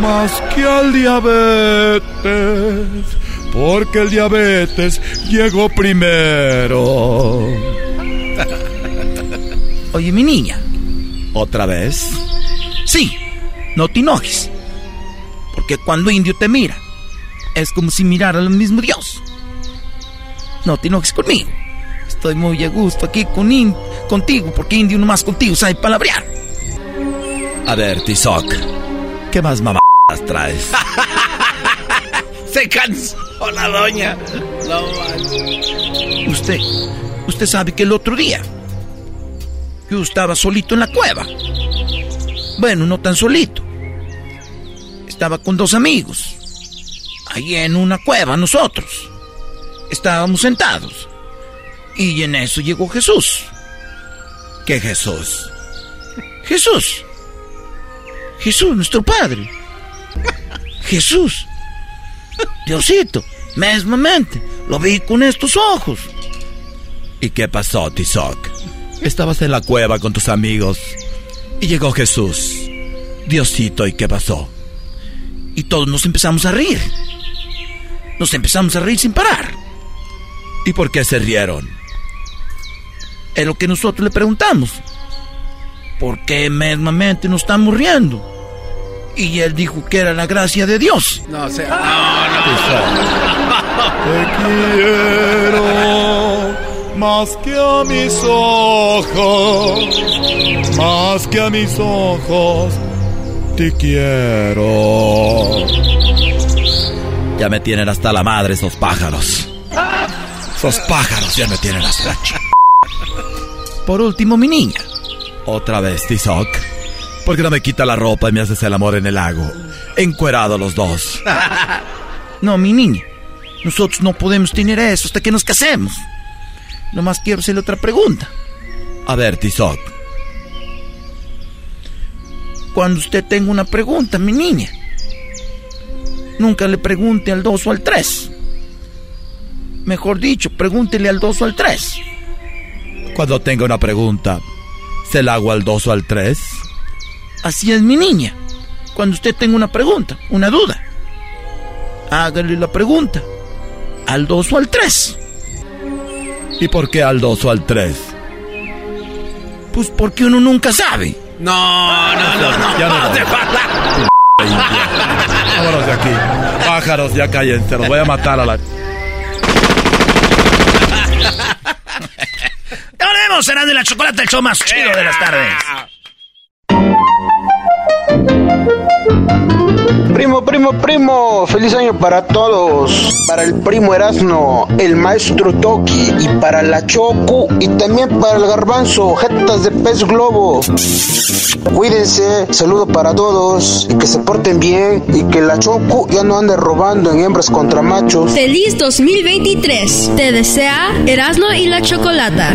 más que al diabetes, porque el diabetes llegó primero. Oye, mi niña. ¿Otra vez? Sí, no te enojes. Porque cuando indio te mira, es como si mirara al mismo Dios. No te enojes conmigo. Estoy muy a gusto aquí con in- contigo, porque indio nomás contigo sabe palabrear. A ver, Tizoc, ¿qué más mamás traes? Se cansó la doña. No. Usted, usted sabe que el otro día yo estaba solito en la cueva. Bueno, no tan solito. Estaba con dos amigos. Ahí en una cueva nosotros. Estábamos sentados. Y en eso llegó Jesús. ¿Qué Jesús? Jesús. Jesús, nuestro Padre. Jesús. Diosito, mesmamente. Lo vi con estos ojos. ¿Y qué pasó, Tizoc? Estabas en la cueva con tus amigos y llegó Jesús. Diosito, ¿y qué pasó? Y todos nos empezamos a reír. Nos empezamos a reír sin parar. ¿Y por qué se rieron? Es lo que nosotros le preguntamos. ¿Por qué mesmamente nos estamos riendo? Y él dijo que era la gracia de Dios. No, se... no, no. Te quiero más que a mis ojos, más que a mis ojos, te quiero. Ya me tienen hasta la madre esos pájaros. Esos pájaros ya me tienen hasta la. Por último, mi niña. Otra vez, Tizoc. ¿Por qué no me quita la ropa y me haces el amor en el lago? Encuerados los dos. No, mi niña. Nosotros no podemos tener eso hasta que nos casemos. Nomás quiero hacerle otra pregunta. A ver, Tizoc. Cuando usted tenga una pregunta, mi niña, nunca le pregunte al 2 o al 3. Mejor dicho, pregúntele al 2 o al 3. Cuando tenga una pregunta, ¿se la hago al 2 o al 3? Así es, mi niña. Cuando usted tenga una pregunta, una duda, hágale la pregunta al 2 o al 3. ¿Y por qué al 2 o al 3? Pues porque uno nunca sabe. No, no, no, no. Ya no no. Vámonos de aquí. Pájaros, ya cállense. Los voy a matar a la... Volvemos, será de la chocolate el show más chido de las tardes. Primo, primo, primo, feliz año para todos. Para el primo Erasno, el maestro Toki y para la Choco y también para el garbanzo, jetas de pez globo. Cuídense, saludo para todos y que se porten bien y que la Choco ya no ande robando en hembras contra machos. Feliz 2023. Te desea Erasmo y la Chocolata.